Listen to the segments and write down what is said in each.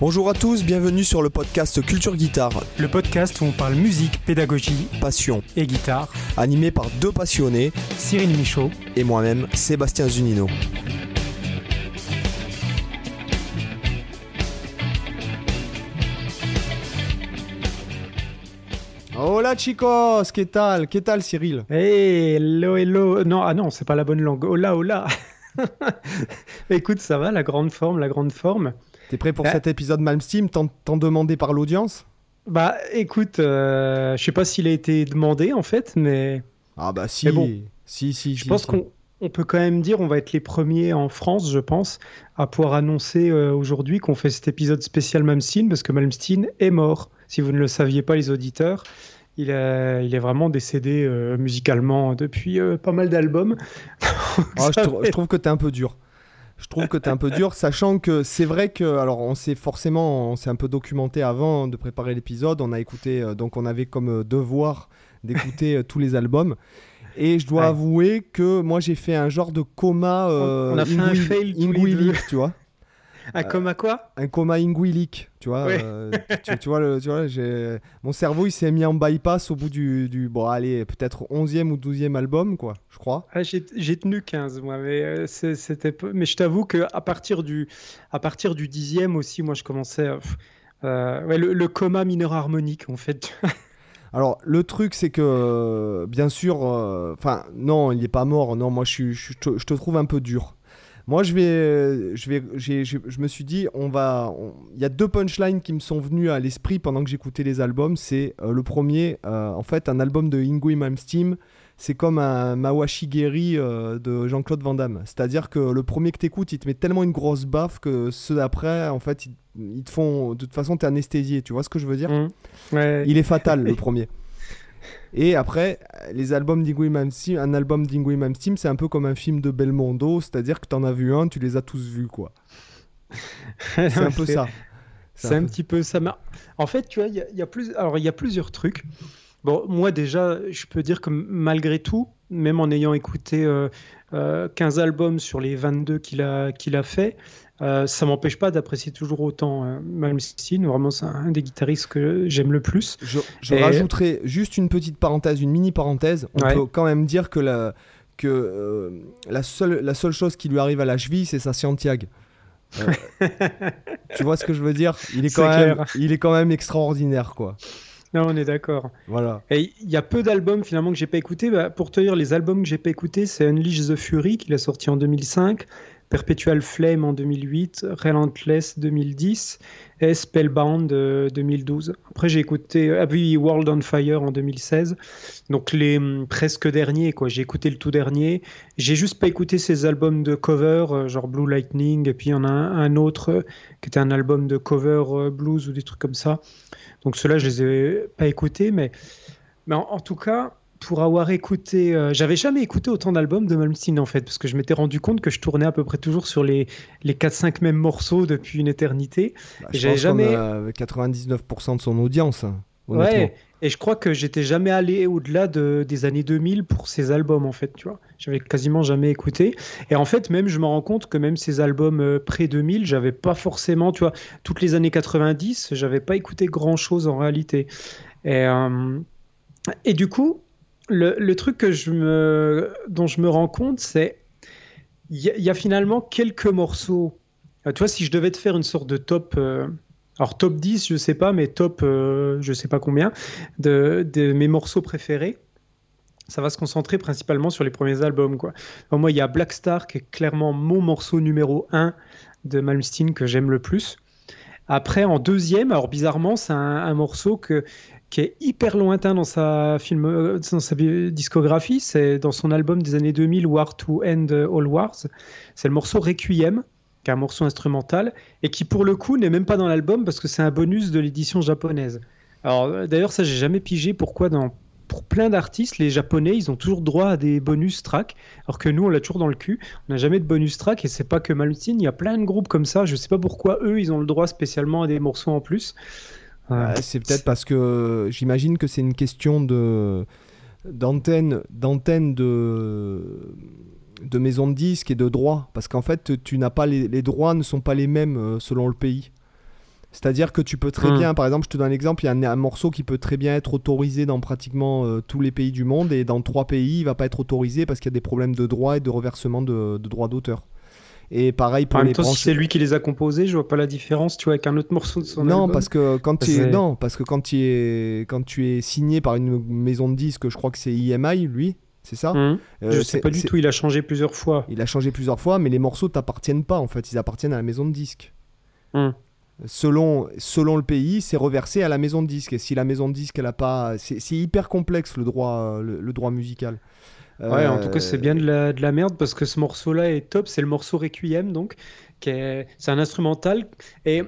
Bonjour à tous, bienvenue sur le podcast Culture Guitare, Le podcast où on parle musique, pédagogie passion, et guitare. animé par deux passionnés Cyril Michaud. et moi-même, Sébastien Zunino. Hola chicos, ¿qué tal? ¿Qué tal Cyril? Hey, hello, hello. Non, ah non, c'est pas la bonne langue. Hola, hola. Écoute, ça va, la grande forme, la grande forme. T'es prêt pour Ouais. cet épisode Malmsteam tant, tant demandé par l'audience? Bah, écoute, euh, je sais pas s'il a été demandé en fait, mais Ah bah si, bon, si, si, je si, pense si. qu'on on peut quand même dire, on va être les premiers en France, je pense, à pouvoir annoncer euh, aujourd'hui qu'on fait cet épisode spécial Malmsteen, parce que Malmsteen est mort. Si vous ne le saviez pas, les auditeurs, il est, il est vraiment décédé euh, musicalement depuis euh, pas mal d'albums. Ah, je, je trouve que t'es un peu dur. Je trouve que t'es un peu dur, sachant que c'est vrai que, alors on s'est forcément, on s'est un peu documenté avant de préparer l'épisode. On a écouté, euh, donc on avait comme euh, devoir d'écouter euh, tous les albums. Et je dois Ouais. avouer que moi j'ai fait un genre de coma. euh, on a fait un fail tous les ingouilique, deux. tu vois. Ah, comme à quoi? Un coma ingouilique, tu vois. Euh, tu, tu vois, le, tu vois j'ai- mon cerveau il s'est mis en bypass au bout du, du bon, allez, peut-être 11e ou 12e album, quoi, je crois. Ah, j'ai tenu 15 moi, mais euh, c'était peu- Mais je t'avoue que à partir du à partir du dixième aussi, moi je commençais euh, euh, ouais, le, le coma mineur harmonique en fait. Alors, le truc, c'est que, euh, bien sûr, euh, enfin, non, il n'est pas mort. Non, moi, je, suis- je, te, je te trouve un peu dur. Moi, je vais, euh, je vais, j'ai- je me suis dit, on va, il y a deux punchlines qui me sont venues à l'esprit pendant que j'écoutais les albums. C'est euh, le premier, euh, en fait, un album de Ingui Malmsteen. C'est comme un Mawashigeri euh, de Jean-Claude Van Damme. C'est-à-dire que le premier que t'écoutes, il te met tellement une grosse baffe que ceux d'après, en fait, ils, ils te font, de toute façon, t'es anesthésié. Tu vois ce que je veux dire? Mm. Ouais. il est fatal, le premier. Et après, les albums d'Ingui Malmsteen, un album d'Ingui Malmsteen, c'est un peu comme un film de Belmondo, c'est-à-dire que t'en as vu un, tu les as tous vus, quoi. C'est un peu ça. C'est un peu- petit peu ça. En fait, tu vois, il y a, il y a plus. Alors, il y a plusieurs trucs. Bon, moi déjà, je peux dire que malgré tout, même en ayant écouté euh, euh, 15 albums sur les 22 qu'il a, qu'il a fait, euh, ça m'empêche pas d'apprécier toujours autant euh, Malmsteen. Vraiment, c'est un des guitaristes que j'aime le plus. Je, je Et- rajouterai juste une petite parenthèse, une mini parenthèse. On Ouais. peut quand même dire que la, que, euh, la, seule, la seule chose qui lui arrive à la cheville, c'est sa Scientiag. Euh, tu vois ce que je veux dire? Il est, quand même, clair. il est quand même extraordinaire, quoi. Non, on est d'accord. Voilà. Et il y a peu d'albums finalement que j'ai pas écouté. Bah, pour te dire, les albums que j'ai pas écoutés, c'est Unleash the Fury qu'il a sorti en 2005, Perpetual Flame en 2008, Relentless 2010 et Spellbound euh, 2012. Après j'ai écouté ah oui, World on Fire en 2016. Donc les hum, presque derniers quoi. J'ai écouté le tout dernier. J'ai juste pas écouté ces albums de cover euh, genre Blue Lightning et puis il y en a un, autre euh, qui était un album de cover euh, blues ou des trucs comme ça. Donc ceux-là, je les ai pas écoutés, mais, mais en tout cas, pour avoir écouté, euh, j'avais jamais écouté autant d'albums de Malmsteen en fait, parce que je m'étais rendu compte que je tournais à peu près toujours sur les, les 4-5 mêmes morceaux depuis une éternité. Bah, Et j'avais jamais- a 99% de son audience, hein. Ouais, et je crois que j'étais jamais allé au-delà de, des années 2000 pour ces albums en fait, tu vois. J'avais quasiment jamais écouté. Et en fait, même je me rends compte que même ces albums euh, pré 2000, j'avais pas forcément, tu vois, toutes les années 90, j'avais pas écouté grand-chose en réalité. Et, euh, et du coup, le, truc que je me, dont je me rends compte, c'est il y, a- finalement quelques morceaux. Euh, tu vois, si je devais te faire une sorte de top. euh, alors top 10, je sais pas, mais top euh, je sais pas combien de, mes morceaux préférés. Ça va se concentrer principalement sur les premiers albums. Quoi. Moi, il y a Black Star qui est clairement mon morceau numéro 1 de Malmsteen que j'aime le plus. Après, en deuxième, alors bizarrement, c'est un morceau que, qui est hyper lointain dans sa, film, euh, dans sa discographie. C'est dans son album des années 2000, War to End All Wars. C'est le morceau Requiem, qui est un morceau instrumental et qui pour le coup n'est même pas dans l'album parce que c'est un bonus de l'édition japonaise. Alors euh, d'ailleurs ça j'ai jamais pigé pourquoi dans pour plein d'artistes les japonais ils ont toujours droit à des bonus tracks alors que nous on l'a toujours dans le cul on n'a jamais de bonus track et c'est pas que Malmsteen il y a plein de groupes comme ça je sais pas pourquoi eux ils ont le droit spécialement à des morceaux en plus Ouais, c'est peut-être parce que j'imagine que c'est une question de d'antenne d'antenne de de maison de disques et de droits parce qu'en fait tu n'as pas les, les droits ne sont pas les mêmes euh, selon le pays C'est-à-dire que tu peux très Hmm. bien, par exemple, je te donne un exemple, il y a un, un morceau qui peut très bien être autorisé dans pratiquement euh, tous les pays du monde et dans trois pays, il va pas être autorisé parce qu'il y a des problèmes de droit et de reversement de, de droits d'auteur. Et pareil pour En les même temps, si c'est lui qui les a composés, je vois pas la différence, tu vois, avec un autre morceau de son non, album. parce que quand tu es, non, parce que quand tu es, quand tu es signé par une maison de disques, je crois que c'est EMI, lui, c'est ça. Hum. Euh, je sais pas du tout, il a changé plusieurs fois. Il a changé plusieurs fois, mais les morceaux t'appartiennent pas en fait, ils appartiennent à la maison de disques. Hum. Selon, selon le pays, c'est reversé à la maison de disques. Et si la maison de disques, elle a pas, c'est c'est hyper complexe le droit, le, le droit musical. Ouais, en tout cas, c'est bien de la, de la merde parce que ce morceau-là est top. C'est le morceau Requiem, donc. C'est un instrumental. Et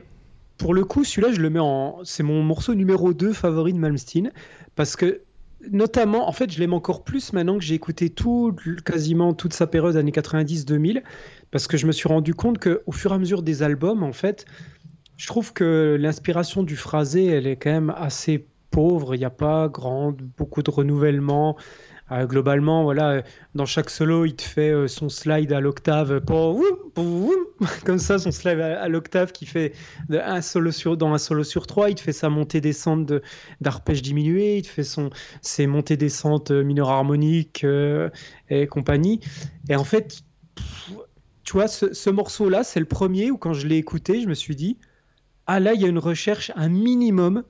pour le coup, celui-là, je le mets en. C'est mon morceau numéro 2 favori de Malmsteen. Parce que, notamment, en fait, je l'aime encore plus maintenant que j'ai écouté tout, quasiment toute sa période années 90-2000. Parce que je me suis rendu compte qu'au fur et à mesure des albums, en fait, je trouve que l'inspiration du phrasé, elle est quand même assez pauvre. Il n'y a pas grand, beaucoup de renouvellement. Euh, globalement, voilà, euh, dans chaque solo, il te fait euh, son slide à l'octave, pour- pour- comme ça, son slide à, l'octave qui fait un solo sur, dans un solo sur trois, il te fait sa montée-descente de- d'arpège diminué, il te fait son, ses montées-descentes euh, mineurs harmoniques euh, et compagnie. Et en fait, tu vois, ce, ce morceau-là, c'est le premier où quand je l'ai écouté, je me suis dit, ah là, il y a une recherche, un minimum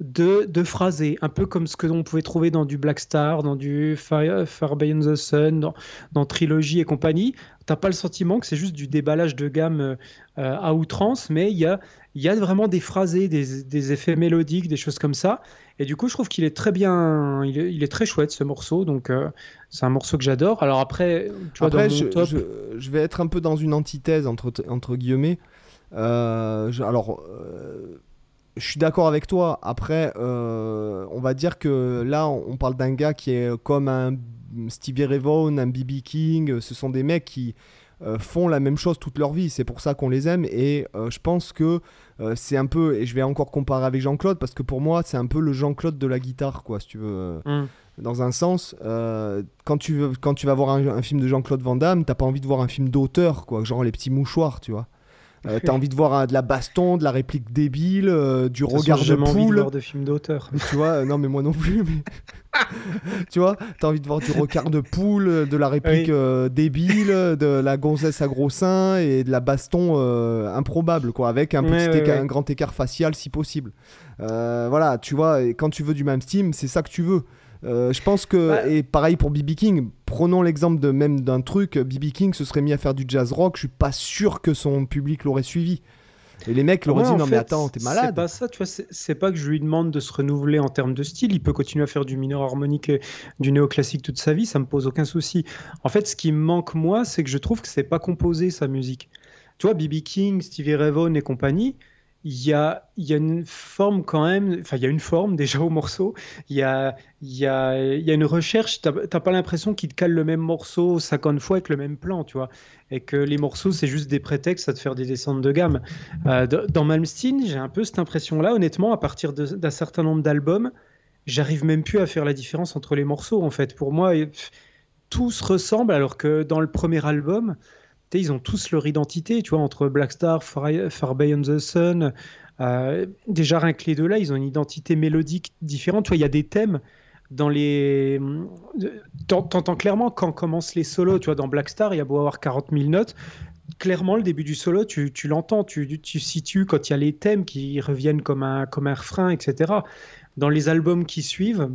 de, de phrasé, un peu comme ce que l'on pouvait trouver dans du Black Star, dans du Fire, Far Beyond the Sun, dans, dans Trilogy et compagnie. T'as pas le sentiment que c'est juste du déballage de gamme euh, à outrance, mais il y a, y a vraiment des phrasés, des, des effets mélodiques, des choses comme ça. Et du coup, je trouve qu'il est très bien, il est, il est très chouette ce morceau, donc euh, c'est un morceau que j'adore. Alors après, tu vois, Après, dans mon je, top, je- je vais être un peu dans une antithèse entre, entre guillemets. Euh, je- alors, euh, je suis d'accord avec toi. Après, euh, on va dire que là, on parle d'un gars qui est comme un Stevie Ray Vaughan, un BB King. Ce sont des mecs qui euh, font la même chose toute leur vie. C'est pour ça qu'on les aime. Et euh, je pense que euh, c'est un peu, et je vais encore comparer avec Jean-Claude, parce que pour moi, c'est un peu le Jean-Claude de la guitare, quoi, si tu veux Hum. dans un sens, euh, quand, tu veux, quand tu vas voir un, un film de Jean-Claude Van Damme, t'as pas envie de voir un film d'auteur, quoi, genre les petits mouchoirs, tu vois. Euh, t'as envie de voir euh, de la baston, de la réplique débile, euh, du de façon, regard j'ai de envie de poule, voir de films d'auteur. tu vois. euh, non, mais moi non plus, mais. tu vois, t'as envie de voir du regard de poule, de la réplique Oui. euh, débile, de la gonzesse à gros seins et de la baston improbable, quoi, avec un, petit ouais, un grand écart facial si possible. Voilà, tu vois, et quand tu veux du même Steam, c'est ça que tu veux. Euh, je pense que, Ouais. et pareil pour BB King, prenons l'exemple de même d'un truc, BB King se serait mis à faire du jazz rock, je suis pas sûr que son public l'aurait suivi. Et les mecs l'auraient Ouais, dit, en non mais attends, t'es C'est malade. pas ça, tu vois. c'est- C'est pas que je lui demande de se renouveler en termes de style. Il peut continuer à faire du mineur harmonique et du néoclassique toute sa vie. Ça me pose aucun souci. En fait, ce qui me manque moi, c'est que je trouve que c'est pas composé sa musique. Tu vois, BB King, Stevie Ray Vaughan et compagnie. Il y a, une forme quand même, enfin il y a une forme déjà au morceau, il y a, une recherche, t'as pas l'impression qu'ils te calent le même morceau 50 fois avec le même plan, tu vois, et que les morceaux c'est juste des prétextes à te faire des descentes de gamme. Euh, dans Malmsteen, j'ai un peu cette impression-là. Honnêtement, à partir d'un certain nombre d'albums, j'arrive même plus à faire la différence entre les morceaux. En fait, pour moi, tout se ressemble, alors que dans le premier album, ils ont tous leur identité. Tu vois, entre Black Star, Far, Far Beyond the Sun. euh, déjà, rien que les deux-là, ils ont une identité mélodique différente. Tu vois, il y a des thèmes dans les. T'en- T'entends clairement quand commencent les solos. Tu vois, dans Black Star, il y a beau avoir 40 000 notes clairement, le début du solo, tu, l'entends, tu, tu situes quand il y a les thèmes qui reviennent comme un, comme refrain, etc. Dans les albums qui suivent,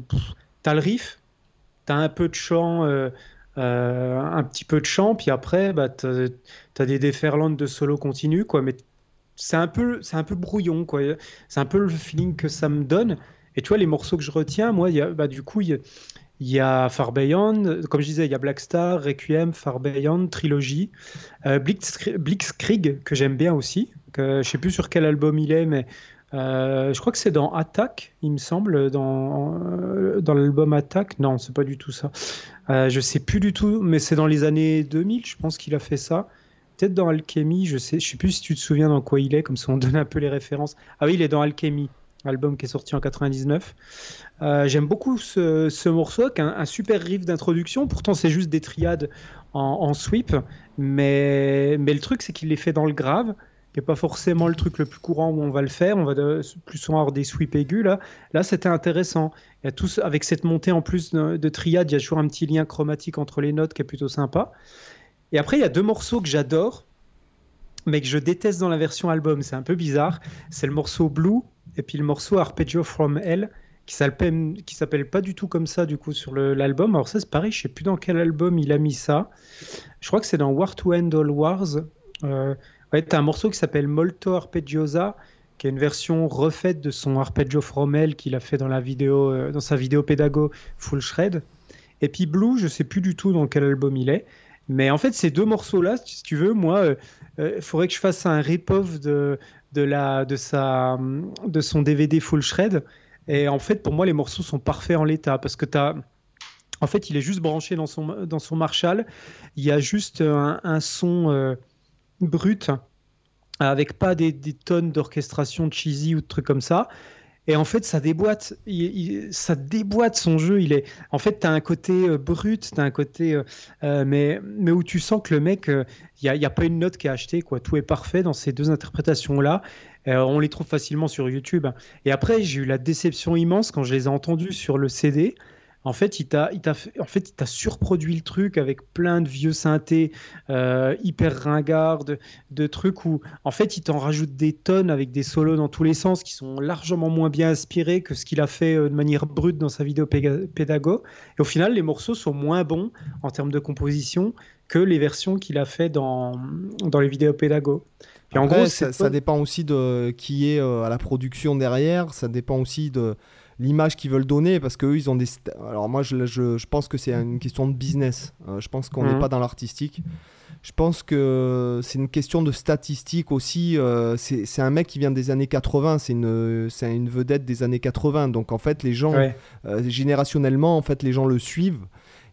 tu as le riff, tu as un peu de chant, euh, euh, un petit peu de chant, puis après, bah, tu as, des déferlantes de solo continu, quoi. Mais c'est un peu, c'est un peu brouillon, quoi. C'est un peu le feeling que ça me donne. Et tu vois, les morceaux que je retiens, moi, bah, du coup, il y a, Far Beyond, comme je disais, il y a Black Star, Requiem, Far Beyond, Trilogy, euh, Blitzkrieg, que j'aime bien aussi. Que, je sais plus sur quel album il est, mais euh, je crois que c'est dans Attack, il me semble, dans, euh, dans l'album Attack. Non, c'est pas du tout ça. Euh, je sais plus du tout, mais c'est dans les années 2000, je pense qu'il a fait ça. Peut-être dans Alchemy, je sais, je sais plus si tu te souviens dans quoi il est, comme ça on donne un peu les références. Ah oui, il est dans Alchemy, album qui est sorti en 99. Euh, J'aime beaucoup ce, ce morceau, un, super riff d'introduction. Pourtant, c'est juste des triades en, en sweep, mais, mais le truc, c'est qu'il les fait dans le grave. Qui n'est pas forcément le truc le plus courant où on va le faire. On va plus souvent avoir des sweeps aigus. Là, là c'était intéressant. Il tous, avec cette montée en plus de, de, triade, il y a toujours un petit lien chromatique entre les notes qui est plutôt sympa. Et après, il y a deux morceaux que j'adore, mais que je déteste dans la version album. C'est un peu bizarre. C'est le morceau Blue et puis le morceau Arpeggio from Hell qui s'appelle pas du tout comme ça du coup sur l'album. Alors ça c'est pareil, je sais plus dans quel album il a mis ça. Je crois que c'est dans War to End All Wars. Euh, ouais, as un morceau qui s'appelle Molto Arpeggiosa, qui est une version refaite de son Arpeggio from Hell qu'il a fait dans la vidéo, euh, dans sa vidéo pédago Full Shred. Et puis Blue, je sais plus du tout dans quel album il est. Mais en fait, ces deux morceaux-là, si tu veux, moi, il euh, faudrait que je fasse un rip-off de, de, de, de son DVD Full Shred et en fait, pour moi, les morceaux sont parfaits en l'état parce que tu as. En fait, il est juste branché dans son, dans son Marshall. Il y a juste un, son euh, brut avec pas des, tonnes d'orchestration cheesy ou de trucs comme ça. Et en fait, ça déboîte, ça déboîte son jeu. Il est, en fait, tu as un côté euh, brut, tu as un côté, euh, mais, mais où tu sens que le mec, il n'y a, y a, pas une note qui est achetée, quoi. Tout est parfait dans ces deux interprétations-là. Euh, on les trouve facilement sur YouTube. Et après, j'ai eu la déception immense quand je les ai entendus sur le CD. En fait, il t'a, en fait, il surproduit le truc avec plein de vieux synthés euh, hyper ringards, de, trucs où, en fait, il t'en rajoute des tonnes avec des solos dans tous les sens qui sont largement moins bien inspirés que ce qu'il a fait euh, de manière brute dans sa vidéo pédago. Et au final, les morceaux sont moins bons en termes de composition que les versions qu'il a fait dans, dans les vidéos pédago en gros, ça, dépend aussi de qui est euh, à la production derrière. Ça dépend aussi de l'image qu'ils veulent donner parce qu'eux, ils ont des. Alors, moi, je, je, pense que c'est une question de business. Euh, je pense qu'on n'est mhm. pas dans l'artistique. Je pense que c'est une question de statistique aussi. Euh, c'est un mec qui vient des années 80, c'est une, une vedette des années 80. Donc en fait, les gens, générationnellement, en fait, les gens le suivent.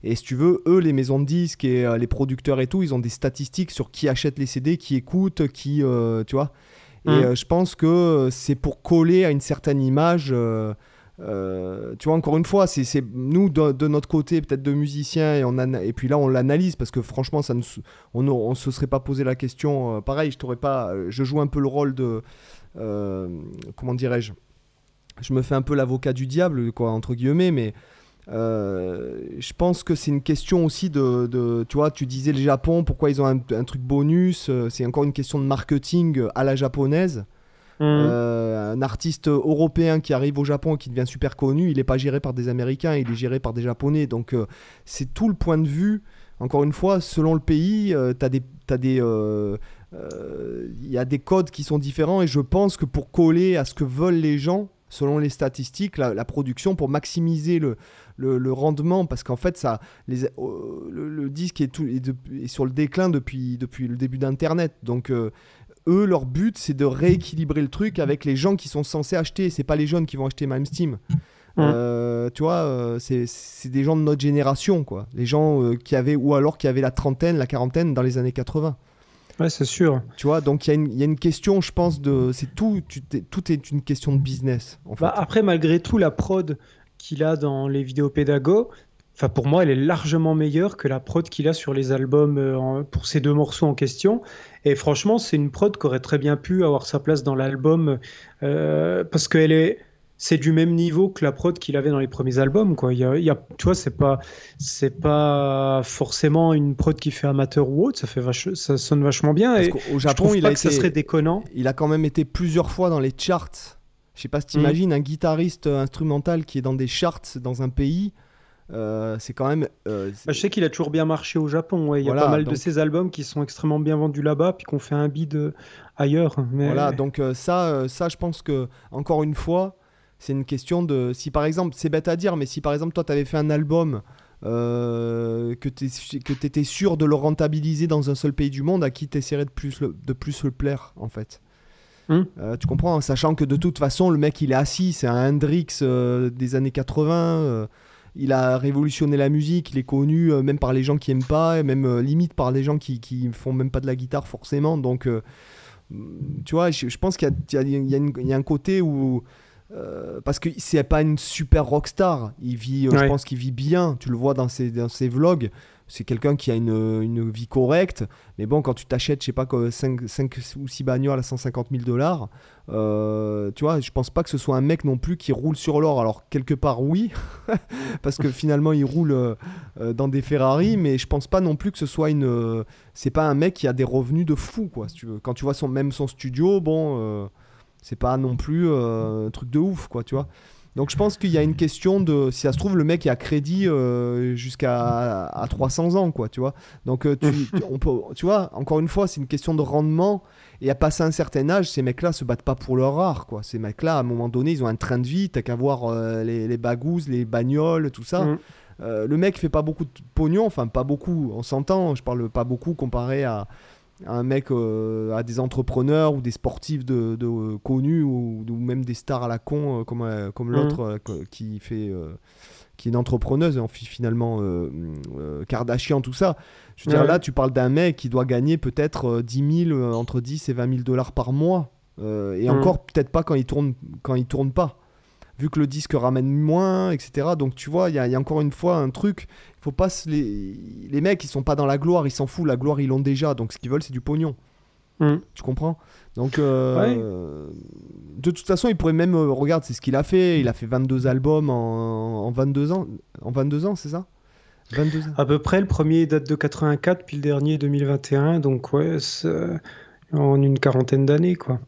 Et si tu veux, eux, les maisons de disques et euh, les producteurs et tout, ils ont des statistiques sur qui achète les CD, qui écoute, qui. Euh, tu vois Et euh, je pense que c'est pour coller à une certaine image. Tu vois, encore une fois, c'est nous de, notre côté, peut-être de musiciens, et, puis là on l'analyse parce que franchement, ça ne, on se serait pas posé la question. pareil, je t'aurais pas. Je joue un peu le rôle de. comment dirais-je Je me fais un peu l'avocat du diable, quoi, entre guillemets, mais euh, je pense que c'est une question aussi de, tu vois, tu disais le Japon, pourquoi ils ont un, truc bonus, euh, c'est encore une question de marketing à la japonaise. Mmh. Euh, un artiste européen qui arrive au Japon et qui devient super connu, il n'est pas géré par des Américains, il est géré par des Japonais. Donc c'est tout le point de vue. Encore une fois, selon le pays, as des, as des il y a des codes qui sont différents et je pense que pour coller à ce que veulent les gens, selon les statistiques, la production, pour maximiser le, rendement parce qu'en fait ça euh, le, disque est, sur le déclin depuis, depuis le début d'internet donc euh, eux leur but c'est de rééquilibrer le truc avec les gens qui sont censés acheter c'est pas les jeunes qui vont acheter même Steam euh, tu vois c'est des gens de notre génération quoi les gens qui avaient ou alors qui avaient la trentaine la quarantaine dans les années 80 Ouais, c'est sûr. Tu vois, donc il y, y, a une question, je pense, de. C'est tout, tout est une question de business. En bah, après, malgré tout, la prod qu'il a dans les vidéos pédago, enfin pour moi, elle est largement meilleure que la prod qu'il a sur les albums euh, pour ces deux morceaux en question. Et franchement, c'est une prod qui aurait très bien pu avoir sa place dans l'album euh, parce qu'elle est c'est du même niveau que la prod qu'il avait dans les premiers albums quoi. Il y a, tu vois c'est pas c'est pas forcément une prod qui fait amateur ou autre. Ça fait ça sonne vachement bien. Et au Japon il a que ça serait déconnant. il a quand même été plusieurs fois dans les charts. Je sais pas si tu imagines un guitariste instrumental qui est dans des charts dans un pays. Euh, c'est quand même. Euh, bah, je sais qu'il a toujours bien marché au Japon. Il y a pas mal de ses albums qui sont extrêmement bien vendus là-bas, puis qu'on fait un bid euh, ailleurs. Mais... Voilà, donc ça, ça, je pense que, encore une fois, c'est une question de. Si par exemple, c'est bête à dire, mais si par exemple, toi, tu avais fait un album que tu étais sûr de le rentabiliser dans un seul pays du monde, à qui tu essaierais de plus, de plus le plaire, en fait. Euh, tu comprends Sachant que de toute façon, le mec, il est assis, c'est un Hendrix euh, des années 80. Euh, il a révolutionné la musique, il est connu même par les gens qui aiment pas, et même limite par les gens qui, qui font même pas de la guitare forcément. Donc, tu vois, je, pense qu'il y, y, a un côté où. parce que c'est pas une super rockstar, il vit, je pense qu'il vit bien, tu le vois dans ses, dans ses vlogs c'est quelqu'un qui a une, une, vie correcte. Mais bon, quand tu t'achètes, je sais pas, 5, 5 ou 6 bagnoles à 150 000 dollars, euh, tu vois, je pense pas que ce soit un mec non plus qui roule sur l'or. Alors, quelque part, oui, parce que finalement, il roule euh, dans des Ferrari, mais je pense pas non plus que ce soit une. Euh, c'est pas un mec qui a des revenus de fou, quoi, si tu veux. Quand tu vois son, même son studio, bon, c'est pas non plus un truc de ouf, quoi, tu vois. Donc je pense qu'il y a une question de si ça se trouve le mec est à crédit euh, jusqu'à à 300 ans quoi, tu vois. Donc euh, tu, on peut, tu vois, encore une fois, c'est une question de rendement et à passer un certain âge, ces mecs-là se battent pas pour leur art quoi. Ces mecs-là à un moment donné, ils ont un train de vie, t'as qu'à voir euh, les, les bagouses, les bagnoles, tout ça. Mm. le mec fait pas beaucoup de pognon, enfin pas beaucoup, on s'entend, je parle pas beaucoup comparé à, un mec, euh, à des entrepreneurs ou des sportifs de, euh, connus ou, même des stars à la con euh, comme, comme mhm. l'autre qui fait qui est une entrepreneuse en finalement Kardashian tout ça je veux dire là tu parles d'un mec qui doit gagner peut-être 10 000 entre 10 et 20 000 dollars par mois et mhm. encore peut-être pas quand il tourne quand il tourne pas vu que le disque ramène moins, etc. Donc tu vois, il y, a encore une fois un truc. Il faut pas les... les mecs, ils sont pas dans la gloire, ils s'en foutent. La gloire, ils l'ont déjà. Donc ce qu'ils veulent, c'est du pognon. Hmm. Tu comprends? Donc, euh, de toute façon, il pourrait même. Euh, regarde, c'est ce qu'il a fait. Il a fait 22 albums en, 22 ans. En 22 ans, c'est ça? 22 ans. À peu près, le premier date de 84, puis le dernier 2021. Donc, ouais, en une quarantaine d'années, quoi.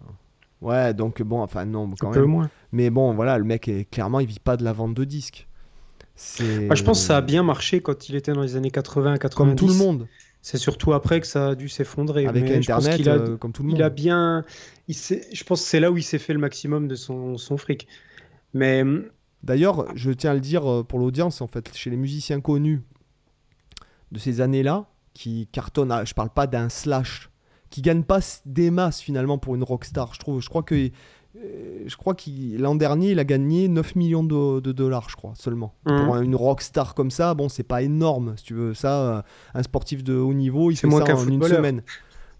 Ouais, donc bon, enfin, non, quand Un peu moins. Mais bon, voilà, le mec, est, clairement, il vit pas de la vente de disques. Ah, je pense que ça a bien marché quand il était dans les années 80, 90. Comme tout le monde. C'est surtout après que ça a dû s'effondrer. Avec Internet, a, euh, comme tout le monde. Il a bien. Il je pense que c'est là où il s'est fait le maximum de son, son fric. Mais. Hum, D'ailleurs, je tiens à le dire euh, pour l'audience, en fait, chez les musiciens connus de ces années-là, qui cartonnent, je parle pas d'un slash, qui gagne pas des masses finalement pour une rockstar. Je trouve, je crois que euh, je crois qu'il l'an dernier, il a gagné 9 millions de, dollars, je crois, seulement. Mhm. Pour une rockstar comme ça, bon, c'est pas énorme, si tu veux. Ça, euh, un sportif de haut niveau, il fait ça en une semaine.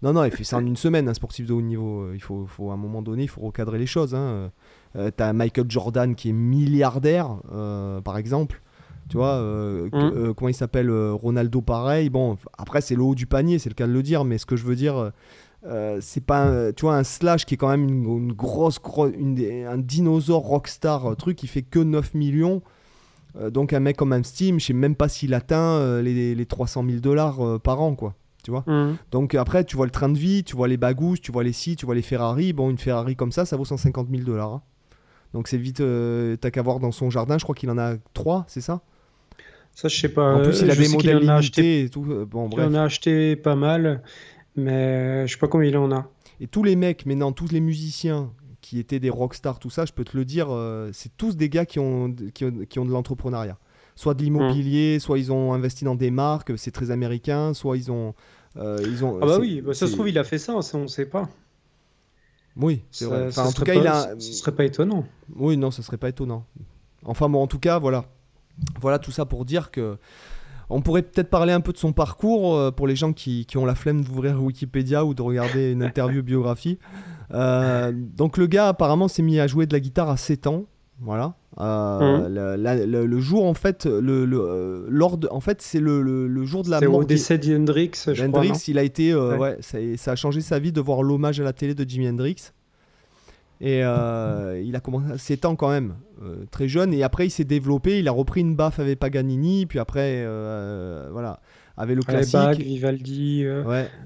Non, non, il fait ça en une semaine, un sportif de haut niveau. Il faut, faut à un moment donné, il faut recadrer les choses. Hein. Euh, T'as Michael Jordan qui est milliardaire, par exemple. Tu vois, mhm. comment il s'appelle Ronaldo, pareil. Bon, après, c'est le haut du panier, c'est le cas de le dire, mais ce que je veux dire euh, c'est pas tu vois un slash qui est quand même une, grosse une, un dinosaure rockstar euh, truc qui fait que 9 millions euh, donc un mec comme un Steam je sais même pas s'il atteint les, les, 300 000 dollars par an quoi tu vois? Mmh. donc après tu vois le train de vie tu vois les bagous tu vois les si tu vois les Ferrari bon une Ferrari comme ça ça vaut 150 000 dollars hein. donc c'est vite t'as qu'à voir dans son jardin je crois qu'il en a 3 c'est ça? Ça je sais pas en plus il a des modèles limités et tout bon bref il en a acheté pas mal mais je sais pas combien il en a. Et tous les mecs, maintenant, tous les musiciens qui étaient des rockstars, tout ça, je peux te le dire, euh, c'est tous des gars qui ont, qui ont, de l'entrepreneuriat. Soit de l'immobilier, mmh. soit ils ont investi dans des marques, c'est très américain, soit ils ont. Euh, ils ont ah bah oui, bah ça se trouve, il a fait ça, on ne sait pas. Oui, c'est vrai. en tout cas, il a... ce serait pas étonnant. Oui, non, ce serait pas étonnant. Enfin bon, en tout cas, voilà. Voilà tout ça pour dire que on pourrait peut-être parler un peu de son parcours euh, pour les gens qui, ont la flemme d'ouvrir Wikipédia ou de regarder une interview biographie. Euh, donc le gars apparemment s'est mis à jouer de la guitare à 7 ans. Voilà. Euh, mmh. le, jour en fait, le, lors en fait c'est le, jour de la mort. C'est au décès d'Hendrix. Hendrix, il a été, ouais. ça, a changé sa vie de voir l'hommage à la télé de Jimi Hendrix. Et euh, il a commencé à 7 ans quand même, euh, très jeune. Et après, il s'est développé. Il a repris une baffe avec Paganini. Puis après, euh, voilà, avec le classique. Bach, Vivaldi,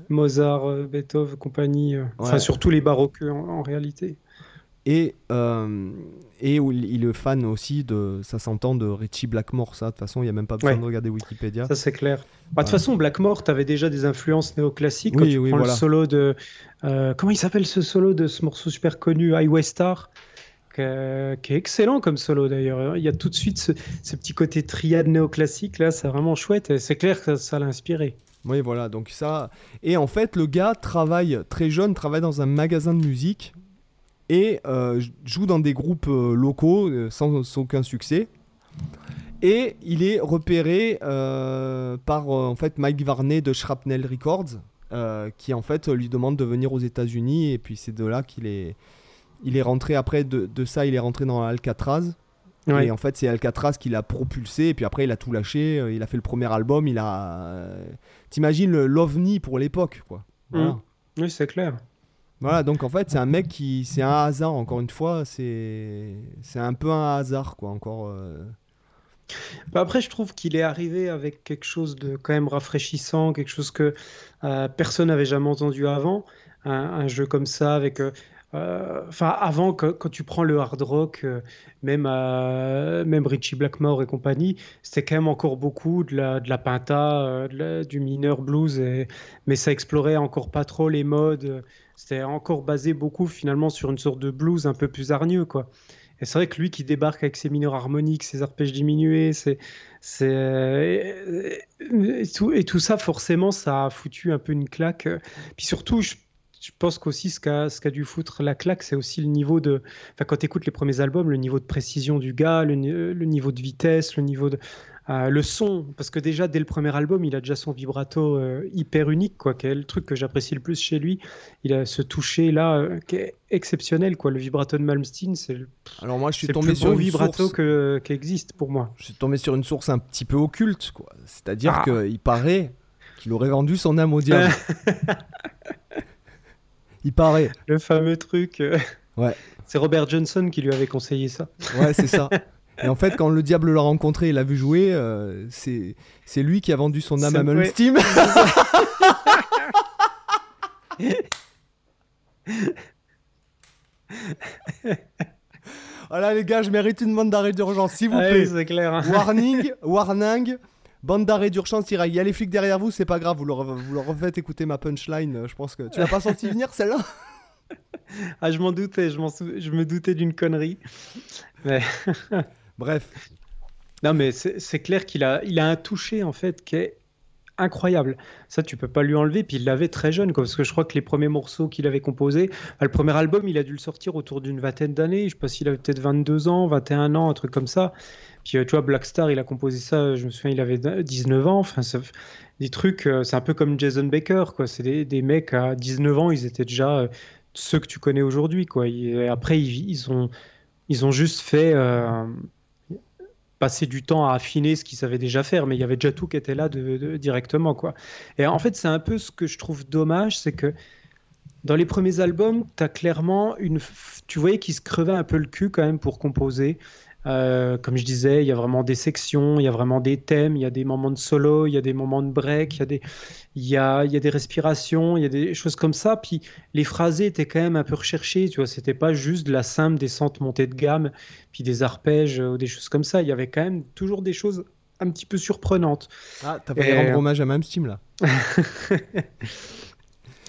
Mozart, Beethoven, compagnie. Enfin, surtout les baroques en réalité. Et, et il est fan aussi de, ça s'entend, de Richie Blackmore. Ça, de toute façon, il n'y a même pas besoin de regarder Wikipédia. Ça, c'est clair. Bah, de toute façon, Blackmore, tu avais déjà des influences néoclassiques. Quand tu prends le solo de. Euh, comment il s'appelle ce solo de ce morceau super connu, Highway Star qui est excellent comme solo d'ailleurs. Il y a tout de suite ce, petit côté triade néoclassique là, c'est vraiment chouette. C'est clair que ça l'a inspiré. Oui, voilà, donc ça. Et en fait, le gars travaille très jeune, travaille dans un magasin de musique et euh, joue dans des groupes euh, locaux euh, sans, aucun succès. Et il est repéré par en fait Mike Varney de Shrapnel Records, qui en fait lui demande de venir aux États-Unis. Et puis c'est de là qu'il est, il est rentré après de, ça, il est rentré dans Alcatraz. Et en fait, c'est Alcatraz qui l'a propulsé, et puis après, il a tout lâché. euh, Il a fait le premier album, il a. euh, T'imagines l'ovni pour l'époque, quoi. Voilà. Mm. Oui, c'est clair. Voilà, donc en fait, c'est un mec qui. C'est un hasard, encore une fois. C'est un peu un hasard, quoi, encore. euh. Bah après, je trouve qu'il est arrivé avec quelque chose de quand même rafraîchissant, quelque chose que euh, personne n'avait jamais entendu avant. Un, jeu comme ça, avec. euh, Enfin, avant, que- quand, tu prends le hard rock, euh, même, euh, même Richie Blackmore et compagnie, c'était quand même encore beaucoup de la, de pinta, euh, du mineur blues, mais ça explorait encore pas trop les modes. euh, C'était encore basé beaucoup finalement sur une sorte de blues un peu plus hargneux, quoi. Et c'est vrai que lui qui débarque avec ses mineurs harmoniques, ses arpèges diminués, c'est, euh, et, et tout ça, forcément, ça a foutu un peu une claque. Puis surtout, je, je pense qu'aussi ce qu'a, dû foutre la claque, c'est aussi le niveau de. Enfin, quand tu écoutes les premiers albums, le niveau de précision du gars, le, ni- le niveau de vitesse, le niveau de. euh, le son, parce que déjà dès le premier album, il a déjà son vibrato euh, hyper unique, quoi, qui est le truc que j'apprécie le plus chez lui. Il a ce toucher là euh, qui est exceptionnel, quoi. Le vibrato de Malmsteen, c'est le Alors moi, je suis le tombé plus sur une vibrato source. que, qui existe pour moi. Je suis tombé sur une source un petit peu occulte, quoi. C'est-à-dire Ah. qu'il paraît qu'il aurait vendu son âme au diable. Il paraît. Le fameux truc. euh, Ouais. C'est Robert Johnson qui lui avait conseillé ça. Ouais, c'est ça. Et en fait, quand le diable l'a rencontré et l'a vu jouer, euh, c'est lui qui a vendu son âme à Malmsteen. voilà les gars, je mérite une bande d'arrêt d'urgence, s'il vous Ah plaît. clair. warning, warning, bande d'arrêt d'urgence, il y a les flics derrière vous, c'est pas grave, vous leur, vous leur refaites écouter ma punchline, euh, je pense que... Tu l'as pas senti venir celle-là? Ah, je m'en doutais, je, m'en sou- je me doutais d'une connerie. Mais... Bref, Non, mais c'est clair qu'il a, il a un toucher en fait qui est incroyable. Ça, tu peux pas lui enlever. Puis il l'avait très jeune, quoi, parce que je crois que les premiers morceaux qu'il avait composés, le premier album, il a dû le sortir autour d'une vingtaine d'années. Je sais pas s'il avait peut-être 22 ans, 21 ans, un truc comme ça. Euh, tu vois, Black Star, il a composé ça, je me souviens, il avait 19 ans. Enfin, ça- des trucs, euh, c'est un peu comme Jason Baker, quoi. C'est des, mecs à 19 ans, ils étaient déjà euh, ceux que tu connais aujourd'hui, quoi. Et après, ils, ils ont, ils ont juste fait. passer du temps à affiner ce qu'ils savaient déjà faire, mais il y avait déjà tout qui était là de, directement, quoi. Et en fait, c'est un peu ce que je trouve dommage, c'est que dans les premiers albums, as clairement une. Tu voyais qu'ils se crevaient un peu le cul quand même pour composer. Euh, comme je disais, il y a vraiment des sections, il y a vraiment des thèmes, il y a des moments de solo, il y a des moments de break, il y a des, il y a, il y a des respirations, il y a des choses comme ça. Puis les phrasés étaient quand même un peu recherchés, tu vois. C'était pas juste de la simple descente montée de gamme, puis des arpèges euh, ou des choses comme ça. Il y avait quand même toujours des choses un petit peu surprenantes. ah, t'as failli Et- rendre hommage à Malmsteen là.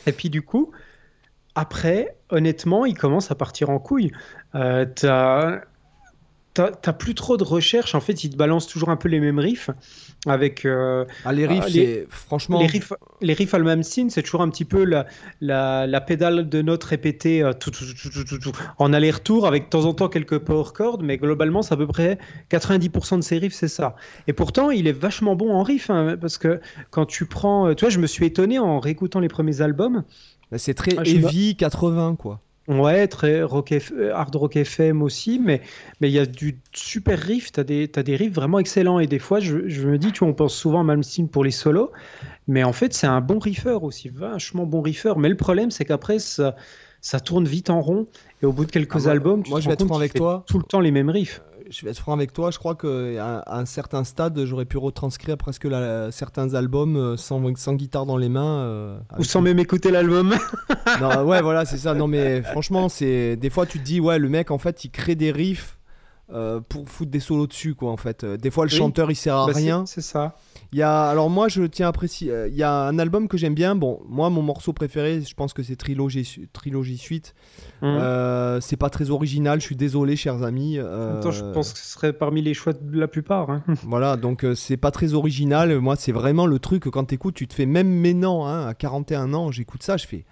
Et puis du coup, après, honnêtement, il commence à partir en couille. Euh, t'as t'as- plus trop de recherche. En fait, il te balance toujours un peu les mêmes riffs avec euh, Ah, les riffs, Ah, les- franchement... les riffs. Les riffs à c'est toujours un petit peu la, la, la pédale de notes répétée euh, tout, en aller-retour avec de temps en temps quelques power chords, mais globalement, c'est à peu près 90% de ses riffs, c'est ça. Et pourtant, il est vachement bon en riff, hein, parce que quand tu prends, euh, tu vois, je me suis étonné en réécoutant les premiers albums. Bah, c'est très Ah, heavy 80 quoi. Ouais, très rock euh, hard rock FM aussi, mais mais il y a du super riff, t'as des t'as des riffs vraiment excellents et des fois je, je me dis tu vois on pense souvent à Malmsteen pour les solos, mais en fait c'est un bon riffeur aussi, vachement bon riffeur. Mais le problème c'est qu'après ça ça tourne vite en rond et au bout de quelques Ah, moi- albums, tu moi, te je vais être avec toi. tout le temps les mêmes riffs. Je vais être franc avec toi, je crois qu'à à un certain stade, j'aurais pu retranscrire presque la- certains albums euh, sans, sans guitare dans les mains. euh, Ou sans même écouter l'album. Non, ouais, voilà, c'est ça. Non, mais franchement, c'est des fois tu te dis, ouais, le mec, en fait, il crée des riffs euh, pour foutre des solos dessus, quoi, en fait. Des fois, le Oui. chanteur, il sert à Bah, rien. C'est ça. Il y a, alors moi, je tiens à préciser, euh, il y a un album que j'aime bien. Bon, moi, mon morceau préféré, je pense que c'est Trilogie Suite. Hum. Euh, c'est pas très original, je suis désolé, chers amis. En même temps, je pense que ce serait parmi les choix de la plupart. hein. Voilà, donc c'est pas très original. Moi, c'est vraiment le truc que quand t'écoutes, tu te fais même maintenant, hein, à 41 ans, j'écoute ça, je fais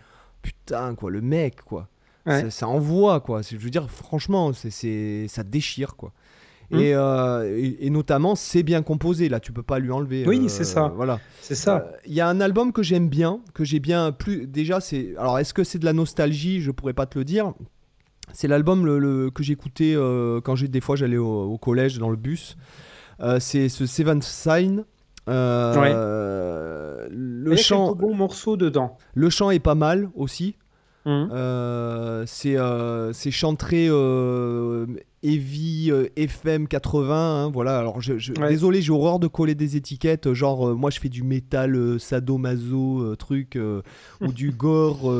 putain, quoi, le mec, quoi. Ouais. Ça, envoie, quoi. Je veux dire, franchement, c'est, ça déchire, quoi. Mm. Et, euh, et, et notamment, c'est bien composé, là, tu peux pas lui enlever. Oui, euh, c'est ça. Voilà. C'est ça. Euh, Il y a un album que j'aime bien, que j'ai bien plus. Déjà, c'est. Alors, est-ce que c'est de la nostalgie? Je pourrais pas te le dire. C'est l'album le, que j'écoutais euh, quand j'ai des fois j'allais au, collège dans le bus. Euh, c'est ce Seven Sign. Euh, le chant, bon morceau dedans. Le chant est pas mal aussi. Mmh. Euh, c'est euh, chantré euh, heavy FM 80 hein, voilà. Alors je, désolé j'ai horreur de coller des étiquettes genre moi je fais du métal sadomaso truc ou du gore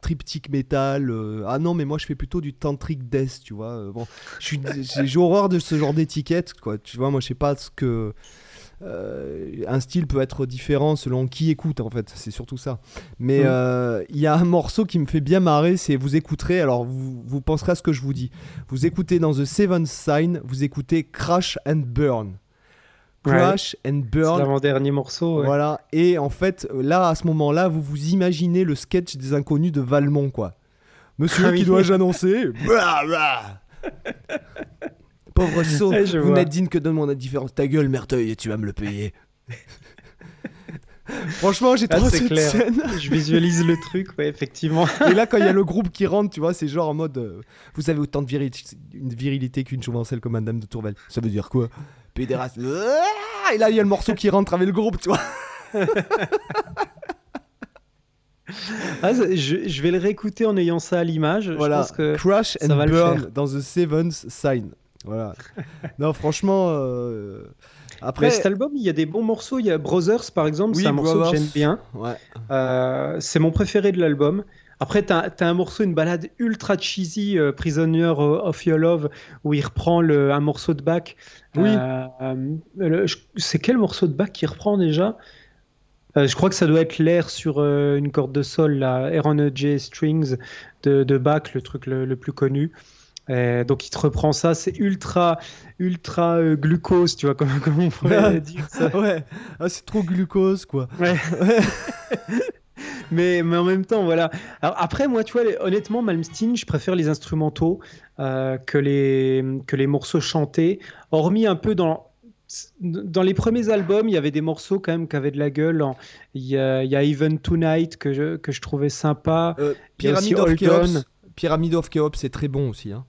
triptyque métal ah non mais moi je fais plutôt du tantric death tu vois bon. J'ai horreur de ce genre d'étiquettes quoi. Tu vois moi je sais pas ce que euh, un style peut être différent selon qui écoute en fait, c'est surtout ça. Mais mm. euh, il y a un morceau qui me fait bien marrer, c'est vous écouterez, alors vous, vous penserez à ce que je vous dis. Vous écoutez dans The Seventh Sign, vous écoutez Crash and Burn. Crash and Burn. C'est l'avant-dernier morceau. Voilà. Et en fait, là, à ce moment-là, vous vous imaginez le sketch des inconnus de Valmont, quoi. Monsieur ah qui dois-je annoncer? Pauvre saut, vous n'êtes digne que de mon indifférence. Ta gueule, Merteuil, et tu vas me le payer. Franchement, j'ai ah, trop cette scène. Je visualise le truc, ouais, effectivement. Et là, quand il y a le groupe qui rentre, tu vois, c'est genre en mode. Euh, vous avez autant de virilité, une virilité qu'une chauvencelle comme Madame de Tourvel. Ça veut dire quoi? Pédéraste. Et là, il y a le morceau qui rentre avec le groupe, tu vois. Ah, je, vais le réécouter en ayant ça à l'image. Voilà. que Crash and Burn dans The Seventh Sign. Voilà. non, franchement. Euh, après, cet album, il y a des bons morceaux. Il y a Brothers, par exemple, c'est un morceau que j'aime bien. Ouais. Euh, c'est mon préféré de l'album. Après, tu as, un morceau, une balade ultra cheesy, euh, Prisoner of Your Love, où il reprend le, un morceau de Bach. Oui. c'est quel morceau de Bach qu'il reprend déjà? Je crois que ça doit être l'air sur une corde de sol, la Air on a J Strings de, de Bach, le truc le plus connu. Euh, donc il te reprend ça, c'est ultra, ultra euh, glucose, tu vois, comment, on pourrait dire ça. ouais, ah, c'est trop glucose, quoi. Ouais. mais, mais en même temps, voilà. Alors, après, moi, tu vois, honnêtement, Malmsteen, je préfère les instrumentaux euh, que, les, que les morceaux chantés, hormis un peu dans dans les premiers albums, il y avait des morceaux quand même qui avaient de la gueule. Il y a, il y a Even Tonight que je, que je trouvais sympa. Pyramid, of Cheops, Pyramid of Cheops, c'est très bon aussi. Hein.